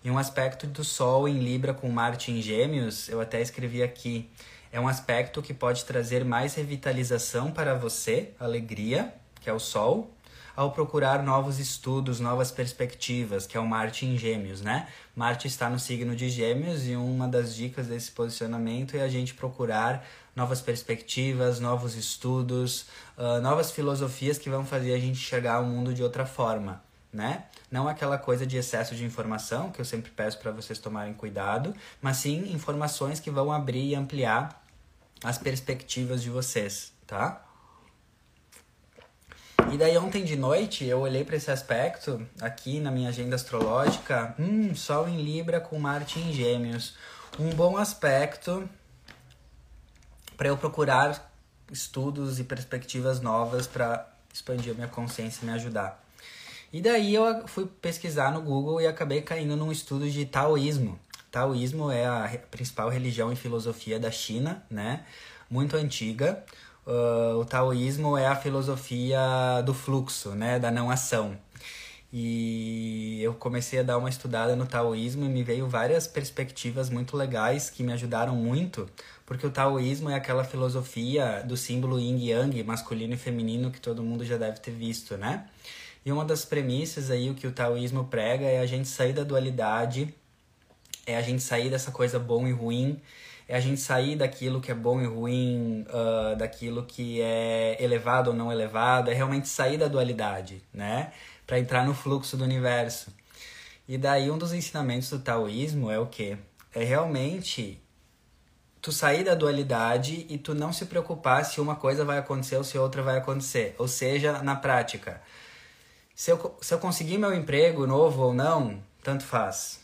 E um aspecto do Sol em Libra com Marte em Gêmeos, eu até escrevi aqui, é um aspecto que pode trazer mais revitalização para você, alegria, que é o Sol, ao procurar novos estudos, novas perspectivas, que é o Marte em Gêmeos, né? Marte está no signo de Gêmeos e uma das dicas desse posicionamento é a gente procurar novas perspectivas, novos estudos, uh, novas filosofias que vão fazer a gente enxergar o mundo de outra forma, né? Não aquela coisa de excesso de informação, que eu sempre peço para vocês tomarem cuidado, mas sim informações que vão abrir e ampliar as perspectivas de vocês, tá? E daí ontem de noite eu olhei para esse aspecto aqui na minha agenda astrológica, hum, Sol em Libra com Marte em Gêmeos. Um bom aspecto para eu procurar estudos e perspectivas novas para expandir a minha consciência e me ajudar. E daí eu fui pesquisar no Google e acabei caindo num estudo de taoísmo. Taoísmo é a principal religião e filosofia da China, né? Muito antiga. Uh, o taoísmo é a filosofia do fluxo, né? Da não ação. E eu comecei a dar uma estudada no taoísmo e me veio várias perspectivas muito legais que me ajudaram muito porque o taoísmo é aquela filosofia do símbolo yin e yang, masculino e feminino, que todo mundo já deve ter visto, né? E uma das premissas aí, o que o taoísmo prega, é a gente sair da dualidade, é a gente sair dessa coisa bom e ruim, é a gente sair daquilo que é bom e ruim, uh, daquilo que é elevado ou não elevado, é realmente sair da dualidade, né? Para entrar no fluxo do universo. E daí um dos ensinamentos do taoísmo é o quê? É realmente tu sair da dualidade e tu não se preocupar se uma coisa vai acontecer ou se outra vai acontecer. Ou seja, na prática, se eu, se eu conseguir meu emprego novo ou não, tanto faz.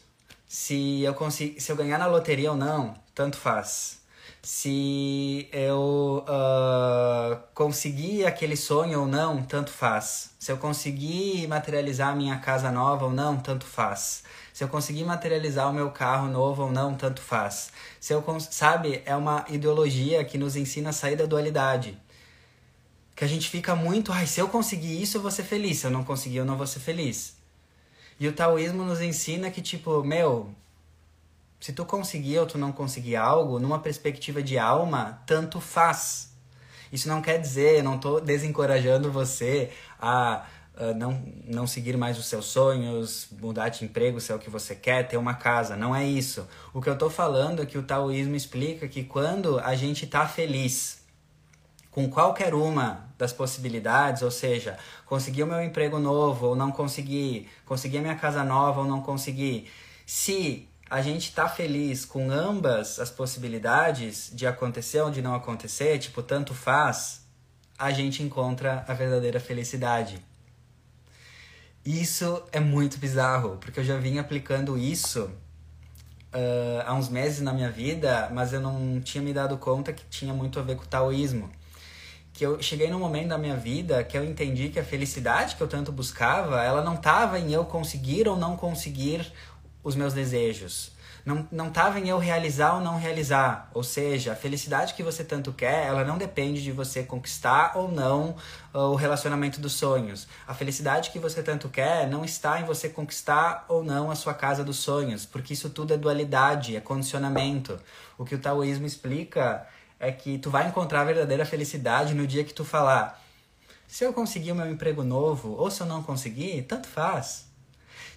Se eu, consigo, se eu ganhar na loteria ou não, tanto faz. Se eu uh, conseguir aquele sonho ou não, tanto faz. Se eu conseguir materializar minha casa nova ou não, tanto faz. Se eu conseguir materializar o meu carro novo ou não, tanto faz. Se eu sabe, é uma ideologia que nos ensina a sair da dualidade. Que a gente fica muito, ai, se eu conseguir isso, eu vou ser feliz. Se eu não conseguir, eu não vou ser feliz. E o taoísmo nos ensina que tipo, meu, se tu conseguir ou tu não conseguir algo, numa perspectiva de alma, tanto faz. Isso não quer dizer, eu não estou desencorajando você a uh, não, não seguir mais os seus sonhos, mudar de emprego se é o que você quer, ter uma casa. Não é isso. O que eu estou falando é que o taoísmo explica que quando a gente está feliz com qualquer uma das possibilidades, ou seja, conseguir o meu emprego novo ou não conseguir, conseguir a minha casa nova ou não conseguir, se a gente está feliz com ambas as possibilidades de acontecer ou de não acontecer, tipo, tanto faz, a gente encontra a verdadeira felicidade. Isso é muito bizarro, porque eu já vim aplicando isso uh, há uns meses na minha vida, mas eu não tinha me dado conta que tinha muito a ver com o taoísmo. Que eu cheguei num momento da minha vida que eu entendi que a felicidade que eu tanto buscava, ela não estava em eu conseguir ou não conseguir os meus desejos, Não, não em eu realizar ou não realizar. Ou seja, a felicidade que você tanto quer, ela não depende de você conquistar ou não uh, o relacionamento dos sonhos. A felicidade que você tanto quer não está em você conquistar ou não a sua casa dos sonhos, porque isso tudo é dualidade, é condicionamento. O que o taoísmo explica é que tu vai encontrar a verdadeira felicidade no dia que tu falar: se eu conseguir o meu emprego novo ou se eu não conseguir, tanto faz.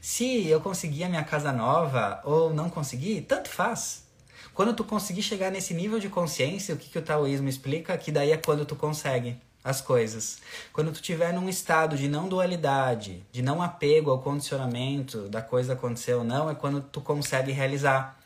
Se eu conseguir a minha casa nova ou não conseguir, tanto faz. Quando tu conseguir chegar nesse nível de consciência, o que, que o taoísmo explica? Que daí é quando tu consegue as coisas. Quando tu tiver num estado de não dualidade, de não apego ao condicionamento da coisa acontecer ou não, é quando tu consegue realizar.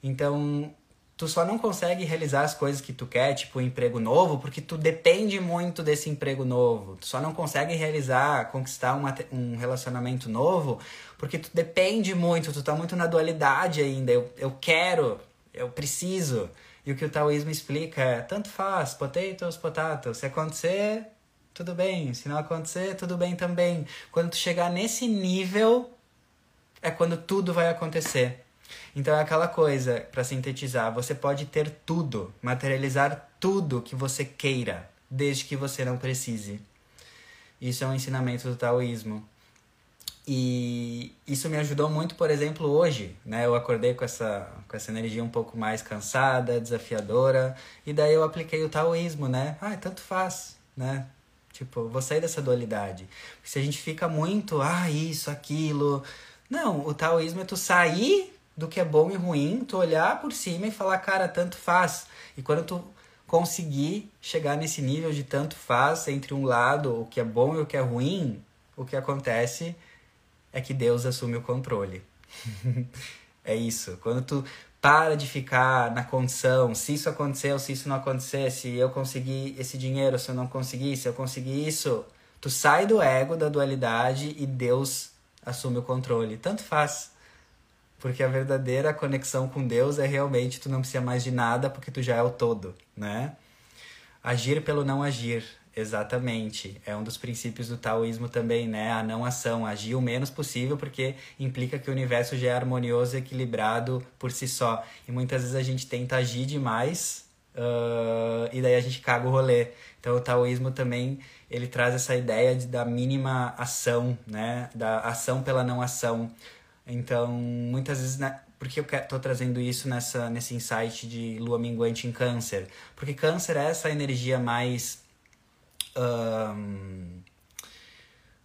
Então, tu só não consegue realizar as coisas que tu quer, tipo um emprego novo, porque tu depende muito desse emprego novo. Tu só não consegue realizar, conquistar uma, um relacionamento novo, porque tu depende muito, tu tá muito na dualidade ainda. Eu, eu quero, eu preciso. E o que o taoísmo explica é, tanto faz, potatoes, potatoes. Se acontecer, tudo bem. Se não acontecer, tudo bem também. Quando tu chegar nesse nível, é quando tudo vai acontecer. Então é aquela coisa, para sintetizar, você pode ter tudo, materializar tudo que você queira, desde que você não precise. Isso é um ensinamento do taoísmo. E isso me ajudou muito, por exemplo, hoje, né? Eu acordei com essa, com essa energia um pouco mais cansada, desafiadora, e daí eu apliquei o taoísmo, né? Ah, tanto faz, né? Tipo, vou sair dessa dualidade. Porque se a gente fica muito, ah, isso, aquilo. Não, o taoísmo é tu sair do que é bom e ruim, tu olhar por cima e falar, cara, tanto faz. E quando tu conseguir chegar nesse nível de tanto faz entre um lado, o que é bom e o que é ruim, o que acontece é que Deus assume o controle. é isso. Quando tu para de ficar na condição, se isso acontecer ou se isso não acontecer, se eu conseguir esse dinheiro, se eu não conseguir, se eu conseguir isso, tu sai do ego, da dualidade e Deus assume o controle. Tanto faz. Porque a verdadeira conexão com Deus é realmente tu não precisa mais de nada porque tu já é o todo, né? Agir pelo não agir, exatamente. É um dos princípios do taoísmo também, né? A não ação, agir o menos possível porque implica que o universo já é harmonioso e equilibrado por si só. E muitas vezes a gente tenta agir demais uh, e daí a gente caga o rolê. Então o taoísmo também ele traz essa ideia de, da mínima ação, né? Da ação pela não ação. Então, muitas vezes, né, por que eu estou trazendo isso nessa, nesse insight de lua minguante em câncer? Porque câncer é essa energia mais. Um,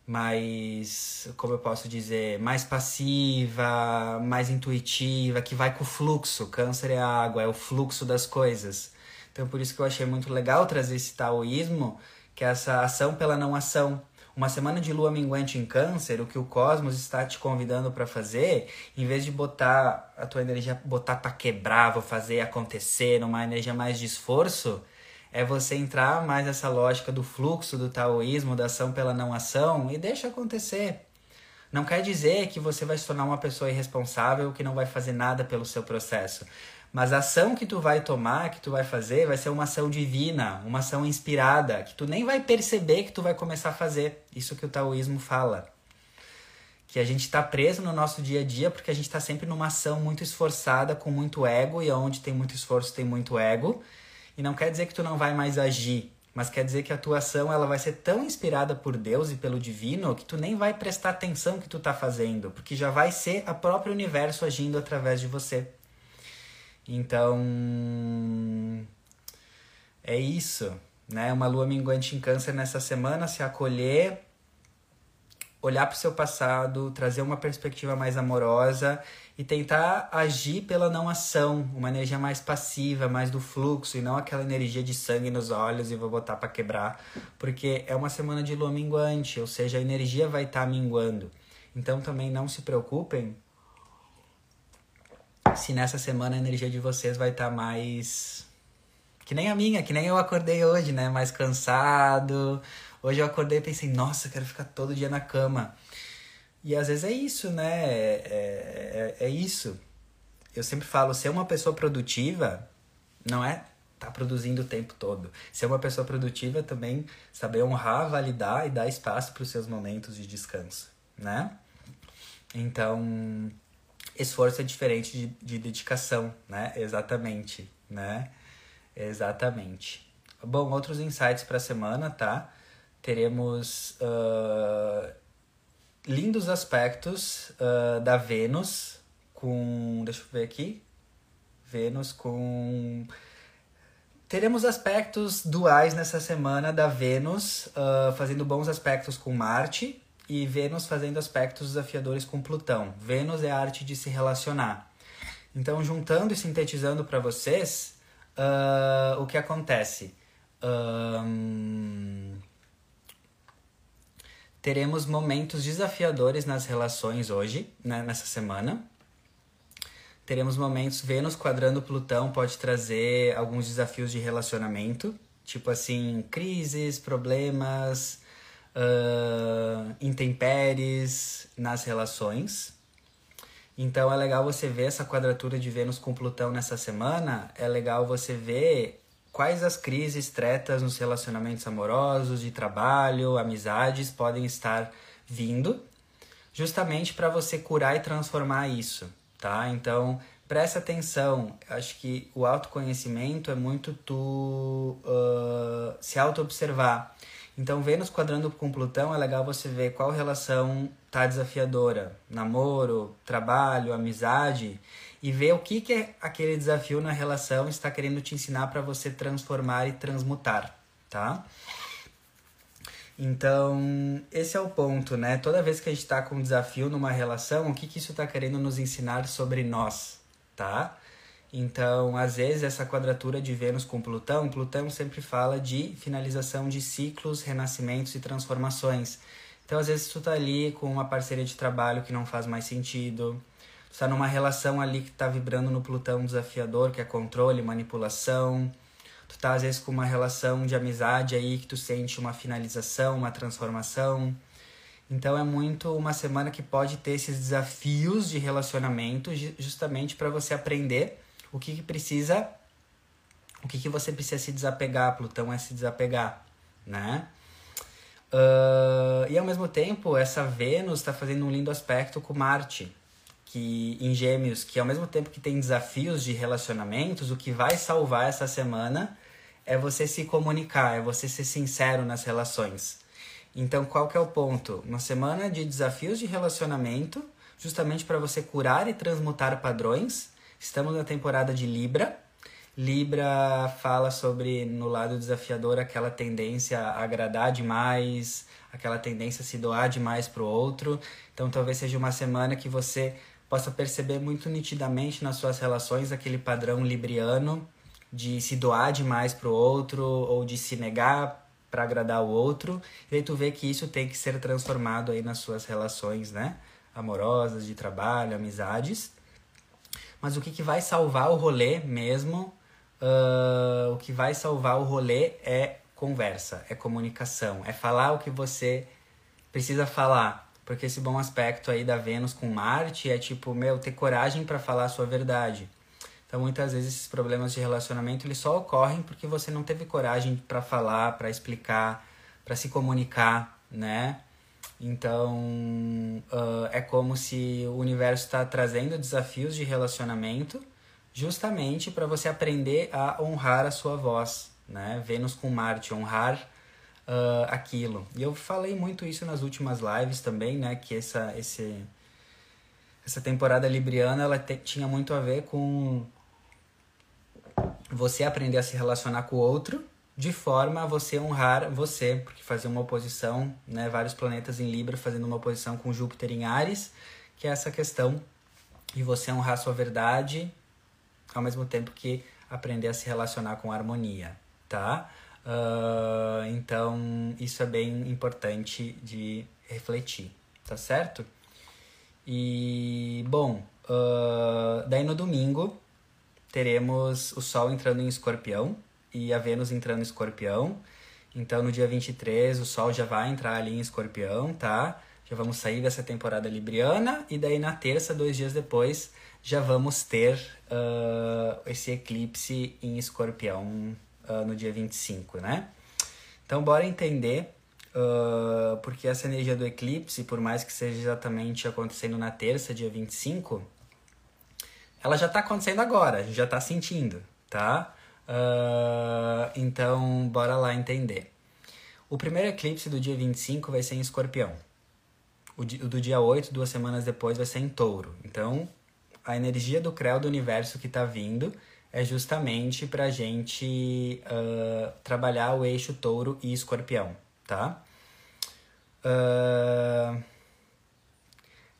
mais, como eu posso dizer, mais passiva, mais intuitiva, que vai com o fluxo. Câncer é água, é o fluxo das coisas. Então, por isso que eu achei muito legal trazer esse taoísmo, que é essa ação pela não ação. Uma semana de lua minguante em câncer, o que o cosmos está te convidando para fazer, em vez de botar a tua energia, botar para quebrar, vou fazer acontecer, numa energia mais de esforço, é você entrar mais nessa lógica do fluxo do taoísmo, da ação pela não ação e deixa acontecer. Não quer dizer que você vai se tornar uma pessoa irresponsável que não vai fazer nada pelo seu processo. Mas a ação que tu vai tomar, que tu vai fazer, vai ser uma ação divina, uma ação inspirada, que tu nem vai perceber que tu vai começar a fazer. Isso que o taoísmo fala. Que a gente está preso no nosso dia a dia porque a gente está sempre numa ação muito esforçada, com muito ego, e onde tem muito esforço tem muito ego. E não quer dizer que tu não vai mais agir, mas quer dizer que a tua ação ela vai ser tão inspirada por Deus e pelo divino que tu nem vai prestar atenção que tu está fazendo, porque já vai ser a próprio universo agindo através de você. Então, é isso, né? Uma lua minguante em câncer nessa semana, se acolher, olhar para o seu passado, trazer uma perspectiva mais amorosa e tentar agir pela não ação, uma energia mais passiva, mais do fluxo e não aquela energia de sangue nos olhos e vou botar para quebrar, porque é uma semana de lua minguante, ou seja, a energia vai estar tá minguando. Então também não se preocupem se nessa semana a energia de vocês vai estar tá mais. Que nem a minha, que nem eu acordei hoje, né? Mais cansado. Hoje eu acordei e pensei, nossa, quero ficar todo dia na cama. E às vezes é isso, né? É, é, é isso. Eu sempre falo, ser uma pessoa produtiva não é tá produzindo o tempo todo. Ser uma pessoa produtiva é também saber honrar, validar e dar espaço para os seus momentos de descanso, né? Então, esforço é diferente de, de dedicação, né? Exatamente, né? Exatamente. Bom, outros insights para a semana, tá? Teremos uh, lindos aspectos uh, da Vênus com. Deixa eu ver aqui. Vênus com. Teremos aspectos duais nessa semana da Vênus, uh, fazendo bons aspectos com Marte e Vênus fazendo aspectos desafiadores com Plutão. Vênus é a arte de se relacionar. Então, juntando e sintetizando para vocês, uh, o que acontece? Um, teremos momentos desafiadores nas relações hoje, né, nessa semana. Teremos momentos, Vênus quadrando Plutão pode trazer alguns desafios de relacionamento, tipo assim, crises, problemas, uh, intempéries nas relações. Então é legal você ver essa quadratura de Vênus com Plutão nessa semana. É legal você ver quais as crises, tretas nos relacionamentos amorosos, de trabalho, amizades podem estar vindo, justamente para você curar e transformar isso, tá? Então presta atenção. Acho que o autoconhecimento é muito tu uh, se auto-observar. Então, Vênus quadrando com Plutão é legal você ver qual relação tá desafiadora, namoro, trabalho, amizade, e ver o que, que é aquele desafio na relação está querendo te ensinar para você transformar e transmutar, tá? Então, esse é o ponto, né? Toda vez que a gente está com um desafio numa relação, o que, que isso está querendo nos ensinar sobre nós, tá? Então, às vezes, essa quadratura de Vênus com Plutão, Plutão sempre fala de finalização de ciclos, renascimentos e transformações. Então, às vezes, tu tá ali com uma parceria de trabalho que não faz mais sentido, tu tá numa relação ali que tá vibrando no Plutão desafiador, que é controle, manipulação, tu tá, às vezes, com uma relação de amizade aí que tu sente uma finalização, uma transformação. Então, é muito uma semana que pode ter esses desafios de relacionamento, justamente para você aprender o que, que precisa, o que, que você precisa se desapegar, Plutão é se desapegar, né? Uh, e ao mesmo tempo, essa Vênus está fazendo um lindo aspecto com Marte, que em Gêmeos, que ao mesmo tempo que tem desafios de relacionamentos, o que vai salvar essa semana é você se comunicar, é você ser sincero nas relações. Então, qual que é o ponto? Uma semana de desafios de relacionamento, justamente para você curar e transmutar padrões Estamos na temporada de Libra. Libra fala sobre, no lado desafiador, aquela tendência a agradar demais, aquela tendência a se doar demais para o outro. Então, talvez seja uma semana que você possa perceber muito nitidamente nas suas relações aquele padrão libriano de se doar demais para o outro ou de se negar para agradar o outro. E aí tu vê que isso tem que ser transformado aí nas suas relações, né? Amorosas, de trabalho, amizades. Mas o que, que vai salvar o rolê mesmo, uh, o que vai salvar o rolê é conversa, é comunicação, é falar o que você precisa falar. Porque esse bom aspecto aí da Vênus com Marte é tipo, meu, ter coragem para falar a sua verdade. Então, muitas vezes esses problemas de relacionamento eles só ocorrem porque você não teve coragem para falar, para explicar, para se comunicar, né? Então, uh, é como se o universo está trazendo desafios de relacionamento justamente para você aprender a honrar a sua voz, né? Vênus com Marte, honrar uh, aquilo. E eu falei muito isso nas últimas lives também, né? Que essa, esse, essa temporada libriana ela te, tinha muito a ver com você aprender a se relacionar com o outro de forma a você honrar você, porque fazer uma oposição, né, vários planetas em Libra fazendo uma oposição com Júpiter em Ares, que é essa questão de você honrar sua verdade, ao mesmo tempo que aprender a se relacionar com harmonia, tá? Uh, então, isso é bem importante de refletir, tá certo? E, bom, uh, daí no domingo teremos o Sol entrando em Escorpião, e a Vênus entrando em Escorpião. Então, no dia 23, o Sol já vai entrar ali em Escorpião, tá? Já vamos sair dessa temporada libriana. E daí, na terça, dois dias depois, já vamos ter uh, esse eclipse em Escorpião uh, no dia 25, né? Então, bora entender uh, porque essa energia do eclipse, por mais que seja exatamente acontecendo na terça, dia 25, ela já está acontecendo agora, a gente já está sentindo, tá? Uh, então, bora lá entender. O primeiro eclipse do dia 25 vai ser em escorpião. O do dia 8, duas semanas depois, vai ser em touro. Então, a energia do Creu do universo que está vindo é justamente para a gente uh, trabalhar o eixo touro e escorpião, tá? Uh,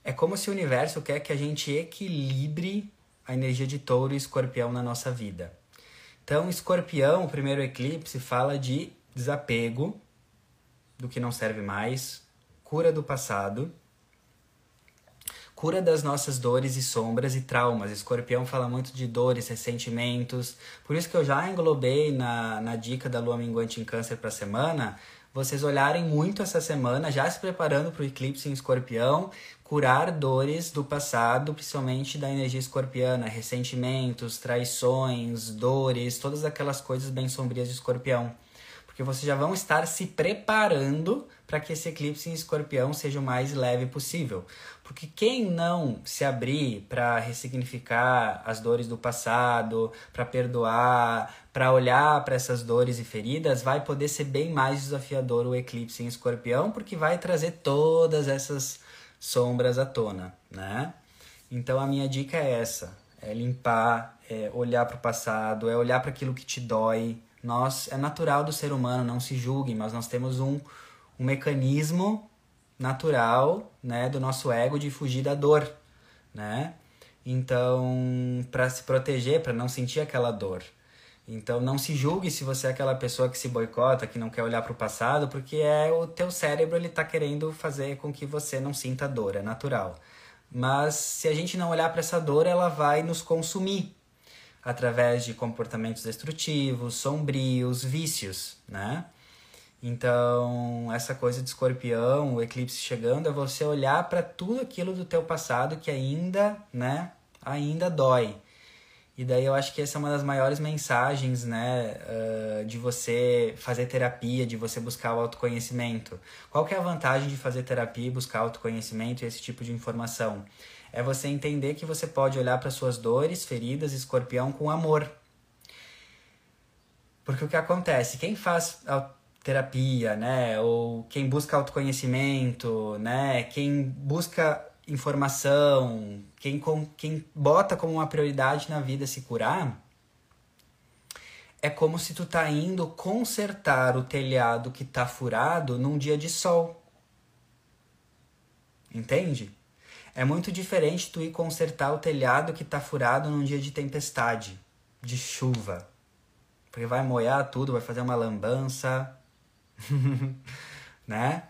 é como se o universo quer que a gente equilibre a energia de touro e escorpião na nossa vida. Então, escorpião, o primeiro eclipse, fala de desapego do que não serve mais, cura do passado cura das nossas dores e sombras e traumas. Escorpião fala muito de dores, ressentimentos. Por isso que eu já englobei na, na dica da lua minguante em câncer para a semana, vocês olharem muito essa semana, já se preparando para o eclipse em escorpião, curar dores do passado, principalmente da energia escorpiana, ressentimentos, traições, dores, todas aquelas coisas bem sombrias de escorpião porque vocês já vão estar se preparando para que esse eclipse em escorpião seja o mais leve possível. Porque quem não se abrir para ressignificar as dores do passado, para perdoar, para olhar para essas dores e feridas, vai poder ser bem mais desafiador o eclipse em escorpião, porque vai trazer todas essas sombras à tona, né? Então a minha dica é essa: é limpar, é olhar para o passado, é olhar para aquilo que te dói, nós é natural do ser humano, não se julguem, mas nós temos um, um mecanismo natural, né, do nosso ego de fugir da dor, né? Então, para se proteger, para não sentir aquela dor. Então, não se julgue se você é aquela pessoa que se boicota, que não quer olhar para o passado, porque é o teu cérebro ele tá querendo fazer com que você não sinta dor, é natural. Mas se a gente não olhar para essa dor, ela vai nos consumir, através de comportamentos destrutivos, sombrios, vícios, né? Então, essa coisa de escorpião, o eclipse chegando, é você olhar para tudo aquilo do teu passado que ainda, né, ainda dói. E daí eu acho que essa é uma das maiores mensagens, né, uh, de você fazer terapia, de você buscar o autoconhecimento. Qual que é a vantagem de fazer terapia e buscar autoconhecimento e esse tipo de informação? é você entender que você pode olhar para suas dores, feridas, escorpião com amor. Porque o que acontece? Quem faz terapia, né, ou quem busca autoconhecimento, né, quem busca informação, quem, com, quem bota como uma prioridade na vida se curar, é como se tu tá indo consertar o telhado que tá furado num dia de sol. Entende? É muito diferente tu ir consertar o telhado que tá furado num dia de tempestade, de chuva. Porque vai molhar tudo, vai fazer uma lambança, né?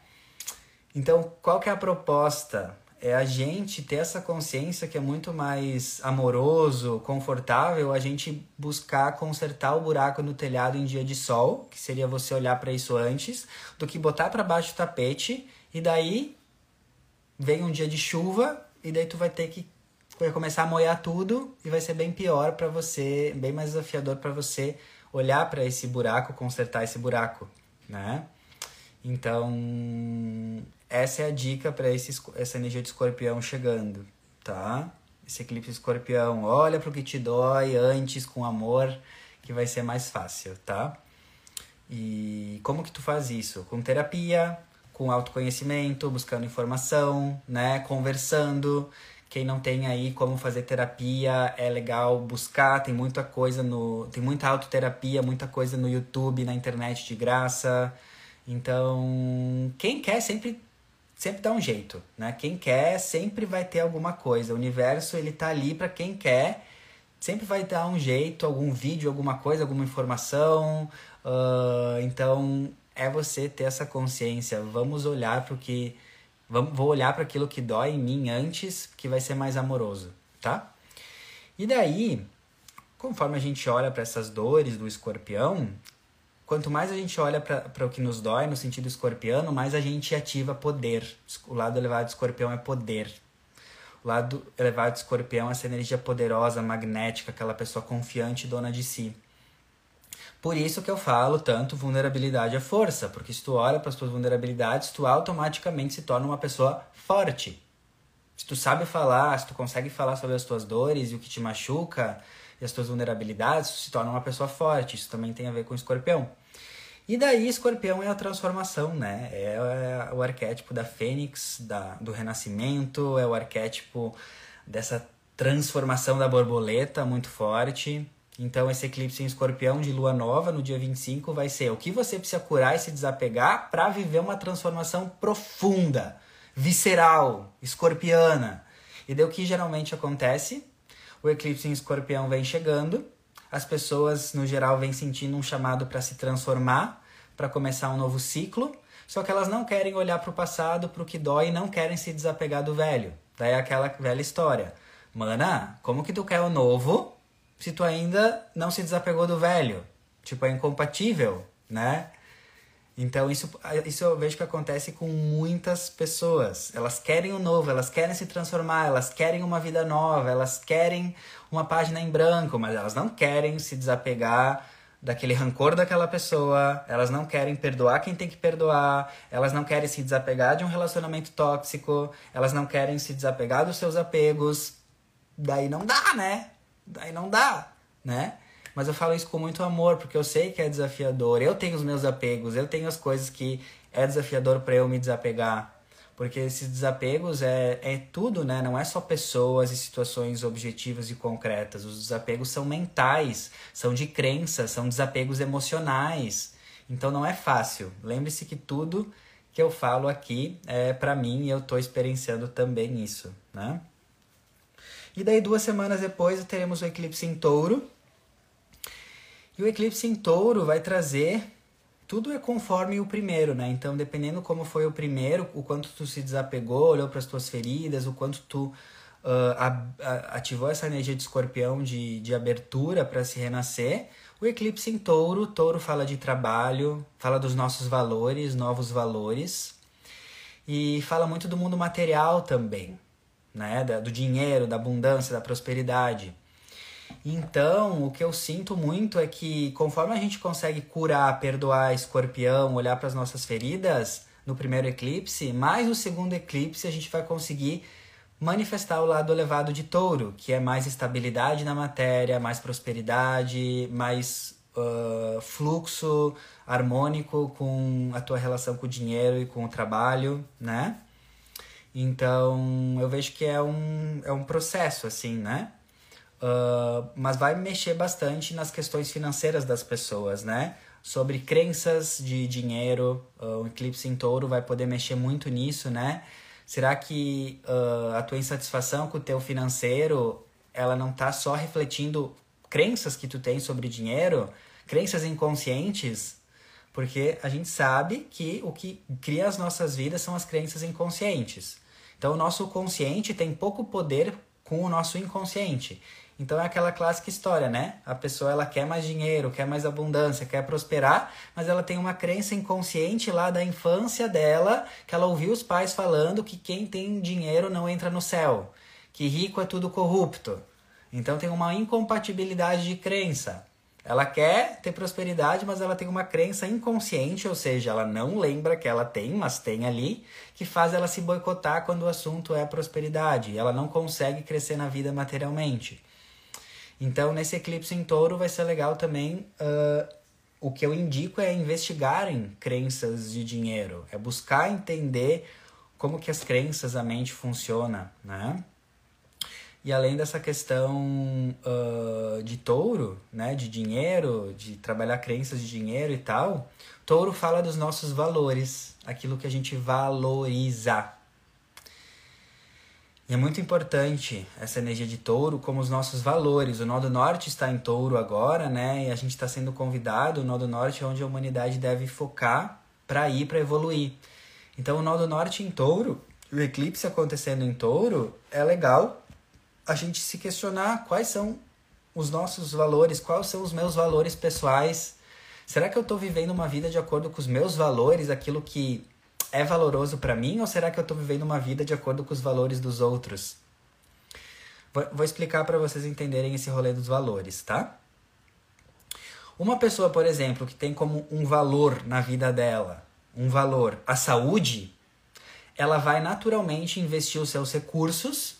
Então, qual que é a proposta? É a gente ter essa consciência que é muito mais amoroso, confortável, a gente buscar consertar o buraco no telhado em dia de sol, que seria você olhar para isso antes, do que botar para baixo o tapete e daí vem um dia de chuva e daí tu vai ter que vai começar a molhar tudo e vai ser bem pior para você, bem mais desafiador para você olhar para esse buraco, consertar esse buraco, né? Então, essa é a dica para essa energia de escorpião chegando, tá? Esse eclipse escorpião, olha pro que te dói antes com amor, que vai ser mais fácil, tá? E como que tu faz isso? Com terapia, com autoconhecimento, buscando informação, né, conversando. Quem não tem aí como fazer terapia, é legal buscar, tem muita coisa no, tem muita autoterapia, muita coisa no YouTube, na internet de graça. Então, quem quer sempre sempre dá um jeito, né? Quem quer sempre vai ter alguma coisa. O universo ele tá ali para quem quer. Sempre vai dar um jeito, algum vídeo, alguma coisa, alguma informação. Uh, então é você ter essa consciência. Vamos olhar para o que. Vamos, vou olhar para aquilo que dói em mim antes, que vai ser mais amoroso, tá? E daí, conforme a gente olha para essas dores do escorpião, quanto mais a gente olha para o que nos dói no sentido escorpiano, mais a gente ativa poder. O lado elevado do escorpião é poder. O lado elevado do escorpião é essa energia poderosa, magnética, aquela pessoa confiante dona de si. Por isso que eu falo tanto vulnerabilidade é força, porque se tu olha para as tuas vulnerabilidades, tu automaticamente se torna uma pessoa forte. Se tu sabe falar, se tu consegue falar sobre as tuas dores e o que te machuca e as tuas vulnerabilidades, tu se torna uma pessoa forte. Isso também tem a ver com o escorpião. E daí, escorpião é a transformação, né? É, é o arquétipo da fênix, da, do renascimento, é o arquétipo dessa transformação da borboleta muito forte. Então, esse eclipse em escorpião de lua nova no dia 25 vai ser o que você precisa curar e se desapegar para viver uma transformação profunda, visceral, escorpiana. E daí o que geralmente acontece? O eclipse em escorpião vem chegando, as pessoas no geral vêm sentindo um chamado para se transformar, para começar um novo ciclo, só que elas não querem olhar para o passado, para o que dói e não querem se desapegar do velho. Daí é aquela velha história. Mana, como que tu quer o novo se tu ainda não se desapegou do velho? Tipo, é incompatível, né? Então, isso, isso eu vejo que acontece com muitas pessoas. Elas querem o novo, elas querem se transformar, elas querem uma vida nova, elas querem uma página em branco, mas elas não querem se desapegar daquele rancor daquela pessoa, elas não querem perdoar quem tem que perdoar, elas não querem se desapegar de um relacionamento tóxico, elas não querem se desapegar dos seus apegos. Daí não dá, né? Daí não dá, né? Mas eu falo isso com muito amor, porque eu sei que é desafiador. Eu tenho os meus apegos, eu tenho as coisas que é desafiador para eu me desapegar. Porque esses desapegos é, é tudo, né? Não é só pessoas e situações objetivas e concretas. Os desapegos são mentais, são de crença, são desapegos emocionais. Então não é fácil. Lembre-se que tudo que eu falo aqui é para mim e eu estou experienciando também isso, né? E daí duas semanas depois teremos o eclipse em touro, e o eclipse em touro vai trazer. Tudo é conforme o primeiro, né? Então, dependendo como foi o primeiro, o quanto tu se desapegou, olhou para as tuas feridas, o quanto tu uh, ativou essa energia de escorpião de, de abertura para se renascer. O eclipse em touro, touro fala de trabalho, fala dos nossos valores, novos valores. E fala muito do mundo material também, né? do dinheiro, da abundância, da prosperidade. Então, o que eu sinto muito é que conforme a gente consegue curar, perdoar escorpião, olhar para as nossas feridas no primeiro eclipse, mais no segundo eclipse a gente vai conseguir manifestar o lado elevado de touro, que é mais estabilidade na matéria, mais prosperidade, mais uh, fluxo harmônico com a tua relação com o dinheiro e com o trabalho, né? Então, eu vejo que é um, é um processo, assim, né? Uh, mas vai mexer bastante nas questões financeiras das pessoas, né? Sobre crenças de dinheiro, uh, o eclipse em touro vai poder mexer muito nisso, né? Será que uh, a tua insatisfação com o teu financeiro, ela não tá só refletindo crenças que tu tem sobre dinheiro, crenças inconscientes? Porque a gente sabe que o que cria as nossas vidas são as crenças inconscientes. Então, o nosso consciente tem pouco poder com o nosso inconsciente. Então é aquela clássica história, né? A pessoa ela quer mais dinheiro, quer mais abundância, quer prosperar, mas ela tem uma crença inconsciente lá da infância dela, que ela ouviu os pais falando que quem tem dinheiro não entra no céu, que rico é tudo corrupto. Então tem uma incompatibilidade de crença. Ela quer ter prosperidade, mas ela tem uma crença inconsciente, ou seja, ela não lembra que ela tem, mas tem ali, que faz ela se boicotar quando o assunto é prosperidade. Ela não consegue crescer na vida materialmente. Então, nesse eclipse em touro vai ser legal também. Uh, o que eu indico é investigarem crenças de dinheiro, é buscar entender como que as crenças, a mente funciona, né? E além dessa questão uh, de touro, né, de dinheiro, de trabalhar crenças de dinheiro e tal, touro fala dos nossos valores, aquilo que a gente valoriza, e é muito importante essa energia de touro como os nossos valores. O Nó do Norte está em touro agora, né? E a gente está sendo convidado. O Nó do Norte é onde a humanidade deve focar para ir, para evoluir. Então, o Nó do Norte em touro, o eclipse acontecendo em touro, é legal a gente se questionar quais são os nossos valores, quais são os meus valores pessoais. Será que eu estou vivendo uma vida de acordo com os meus valores, aquilo que é valoroso para mim ou será que eu estou vivendo uma vida de acordo com os valores dos outros? Vou, explicar para vocês entenderem esse rolê dos valores, tá? Uma pessoa, por exemplo, que tem como um valor na vida dela, um valor, a saúde, ela vai naturalmente investir os seus recursos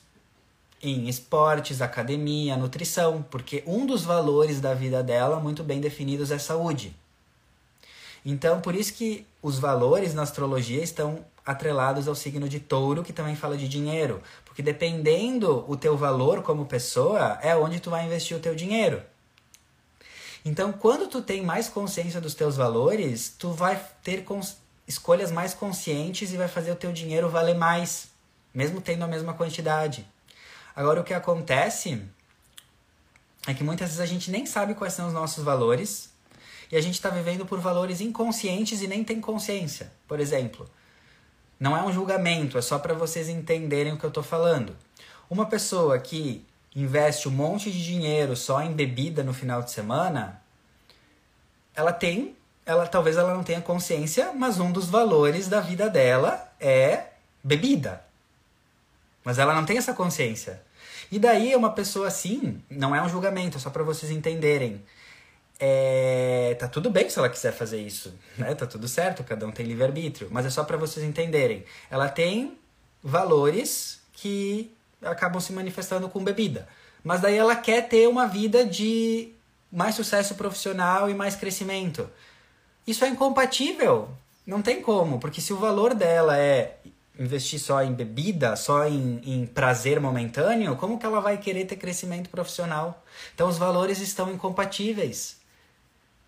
em esportes, academia, nutrição, porque um dos valores da vida dela, muito bem definidos, é saúde. Então, por isso que os valores na astrologia estão atrelados ao signo de touro, que também fala de dinheiro. Porque dependendo o teu valor como pessoa, é onde tu vai investir o teu dinheiro. Então, quando tu tem mais consciência dos teus valores, tu vai ter escolhas mais conscientes e vai fazer o teu dinheiro valer mais, mesmo tendo a mesma quantidade. Agora, o que acontece é que muitas vezes a gente nem sabe quais são os nossos valores e a gente está vivendo por valores inconscientes e nem tem consciência. Por exemplo, não é um julgamento, é só para vocês entenderem o que eu estou falando. Uma pessoa que investe um monte de dinheiro só em bebida no final de semana, ela tem, ela talvez ela não tenha consciência, mas um dos valores da vida dela é bebida. Mas ela não tem essa consciência. E daí uma pessoa assim, não é um julgamento, é só para vocês entenderem. É, tá tudo bem se ela quiser fazer isso, né? Tá tudo certo, cada um tem livre-arbítrio, mas é só para vocês entenderem. Ela tem valores que acabam se manifestando com bebida. Mas daí ela quer ter uma vida de mais sucesso profissional e mais crescimento. Isso é incompatível. Não tem como, porque se o valor dela é investir só em bebida, só em, em, prazer momentâneo, como que ela vai querer ter crescimento profissional? Então os valores estão incompatíveis.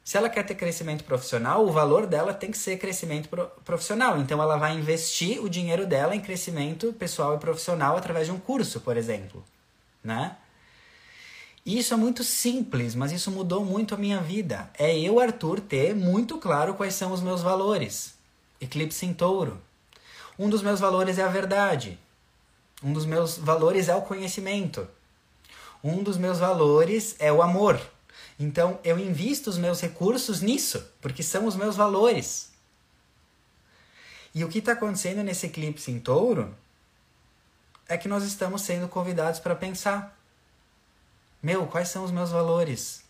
Se ela quer ter crescimento profissional, o valor dela tem que ser crescimento pro profissional. Então ela vai investir o dinheiro dela em crescimento pessoal e profissional através de um curso, por exemplo, né? Isso é muito simples, mas isso mudou muito a minha vida. É eu, Arthur, ter muito claro quais são os meus valores. Eclipse em touro. Um dos meus valores é a verdade. Um dos meus valores é o conhecimento. Um dos meus valores é o amor. Então eu invisto os meus recursos nisso, porque são os meus valores. E o que está acontecendo nesse eclipse em touro é que nós estamos sendo convidados para pensar: meu, quais são os meus valores?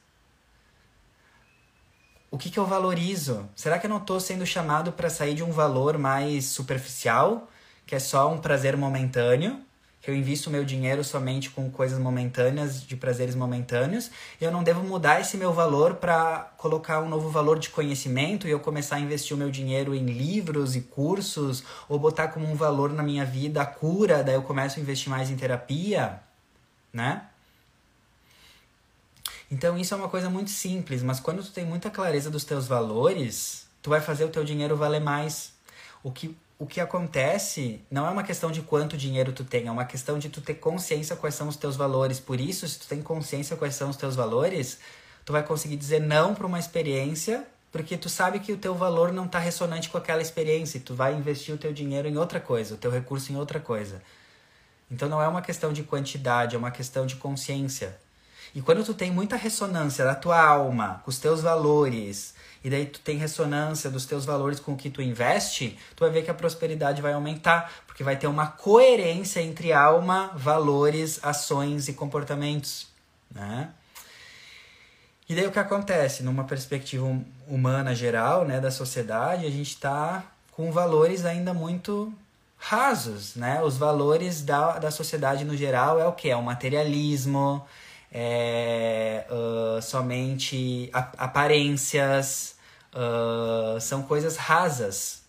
O que, que eu valorizo? Será que eu não estou sendo chamado para sair de um valor mais superficial, que é só um prazer momentâneo? que eu invisto meu dinheiro somente com coisas momentâneas, de prazeres momentâneos, eu não devo mudar esse meu valor para colocar um novo valor de conhecimento e eu começar a investir o meu dinheiro em livros e cursos, ou botar como um valor na minha vida a cura, daí eu começo a investir mais em terapia, né? Então isso é uma coisa muito simples, mas quando tu tem muita clareza dos teus valores, tu vai fazer o teu dinheiro valer mais. O que o que acontece não é uma questão de quanto dinheiro tu tem, é uma questão de tu ter consciência quais são os teus valores. Por isso, se tu tem consciência quais são os teus valores, tu vai conseguir dizer não para uma experiência, porque tu sabe que o teu valor não está ressonante com aquela experiência, e tu vai investir o teu dinheiro em outra coisa, o teu recurso em outra coisa. Então não é uma questão de quantidade, é uma questão de consciência. E quando tu tem muita ressonância da tua alma, com os teus valores, e daí tu tem ressonância dos teus valores com o que tu investe, tu vai ver que a prosperidade vai aumentar, porque vai ter uma coerência entre alma, valores, ações e comportamentos, né? E daí o que acontece? Numa perspectiva hum, humana geral, né, da sociedade, a gente está com valores ainda muito rasos, né? Os valores da, da sociedade no geral é o que? É o materialismo, é uh, somente aparências, uh, são coisas rasas.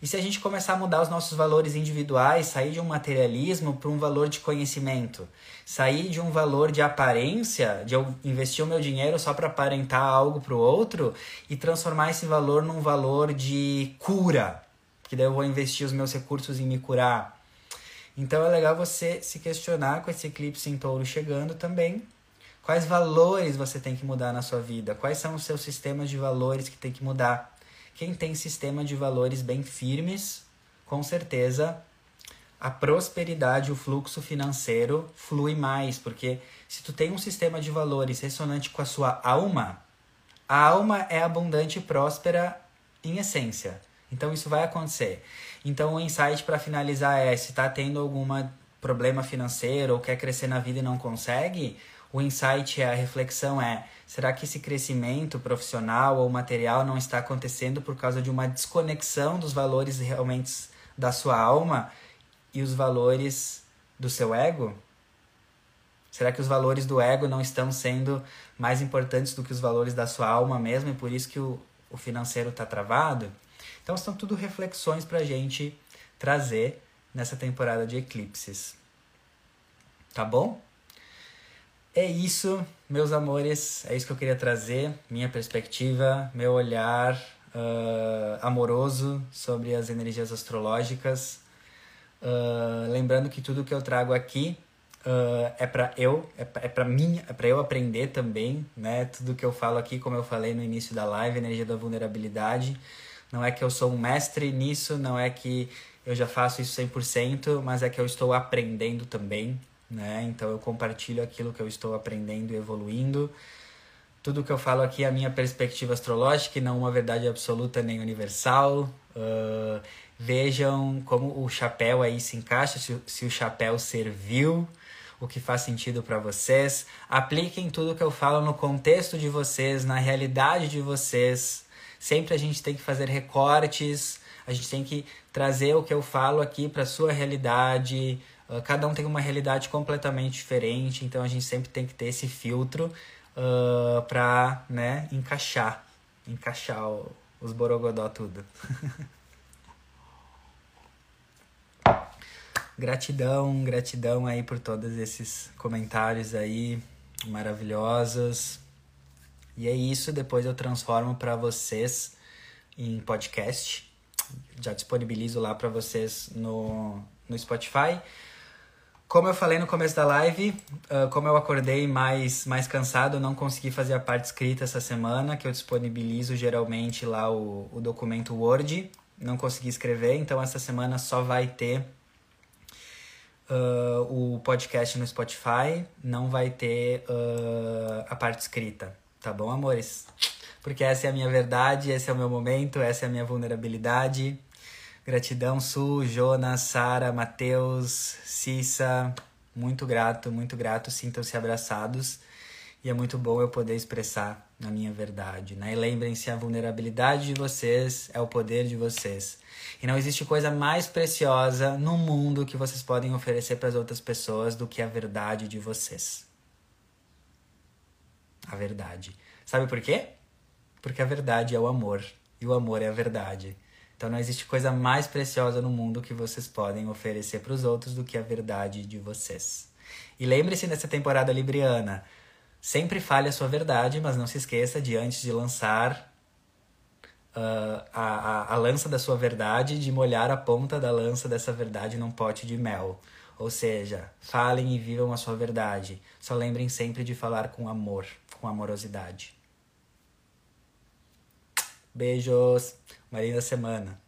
E se a gente começar a mudar os nossos valores individuais, sair de um materialismo para um valor de conhecimento, sair de um valor de aparência, de eu investir o meu dinheiro só para aparentar algo para o outro e transformar esse valor num valor de cura, que daí eu vou investir os meus recursos em me curar. Então é legal você se questionar com esse eclipse em touro chegando também Quais valores você tem que mudar na sua vida? Quais são os seus sistemas de valores que tem que mudar? Quem tem sistema de valores bem firmes, com certeza a prosperidade, o fluxo financeiro flui mais, porque se tu tem um sistema de valores ressonante com a sua alma, a alma é abundante e próspera em essência. Então isso vai acontecer. Então o insight para finalizar é, se está tendo algum problema financeiro ou quer crescer na vida e não consegue, o insight, a reflexão é: será que esse crescimento profissional ou material não está acontecendo por causa de uma desconexão dos valores realmente da sua alma e os valores do seu ego? Será que os valores do ego não estão sendo mais importantes do que os valores da sua alma mesmo e por isso que o, o financeiro está travado? Então, são tudo reflexões para a gente trazer nessa temporada de eclipses. Tá bom? É isso, meus amores. É isso que eu queria trazer. Minha perspectiva, meu olhar uh, amoroso sobre as energias astrológicas. Uh, lembrando que tudo que eu trago aqui uh, é para eu, é para é mim, é para eu aprender também, né? Tudo que eu falo aqui, como eu falei no início da live, energia da vulnerabilidade. Não é que eu sou um mestre nisso, não é que eu já faço isso 100%, mas é que eu estou aprendendo também, né? Então eu compartilho aquilo que eu estou aprendendo e evoluindo. Tudo que eu falo aqui é a minha perspectiva astrológica e não uma verdade absoluta nem universal. Uh, vejam como o chapéu aí se encaixa, se, se o chapéu serviu, o que faz sentido para vocês. Apliquem tudo que eu falo no contexto de vocês, na realidade de vocês. Sempre a gente tem que fazer recortes, a gente tem que trazer o que eu falo aqui para sua realidade. Uh, cada um tem uma realidade completamente diferente, então a gente sempre tem que ter esse filtro uh, pra né, encaixar, encaixar o, os borogodó tudo. gratidão, gratidão aí por todos esses comentários aí maravilhosos. E é isso, depois eu transformo para vocês em podcast. Já disponibilizo lá para vocês no, no Spotify. Como eu falei no começo da live, uh, como eu acordei mais, mais cansado, não consegui fazer a parte escrita essa semana, que eu disponibilizo geralmente lá o, o documento Word. Não consegui escrever, então essa semana só vai ter uh, o podcast no Spotify, não vai ter uh, a parte escrita, tá bom, amores? Porque essa é a minha verdade, esse é o meu momento, essa é a minha vulnerabilidade. Gratidão, Su, Jonas, Sara, Matheus, Cissa. Muito grato, muito grato. Sintam-se abraçados. E é muito bom eu poder expressar a minha verdade, né? E lembrem-se, a vulnerabilidade de vocês é o poder de vocês. E não existe coisa mais preciosa no mundo que vocês podem oferecer para as outras pessoas do que a verdade de vocês. A verdade. Sabe por quê? Porque a verdade é o amor. E o amor é a verdade. Então não existe coisa mais preciosa no mundo que vocês podem oferecer para os outros do que a verdade de vocês. E lembre-se nessa temporada libriana, sempre fale a sua verdade, mas não se esqueça de antes de lançar uh, a, a, a lança da sua verdade, de molhar a ponta da lança dessa verdade num pote de mel. Ou seja, falem e vivam a sua verdade. Só lembrem sempre de falar com amor, com amorosidade. Beijos! Marinha da semana.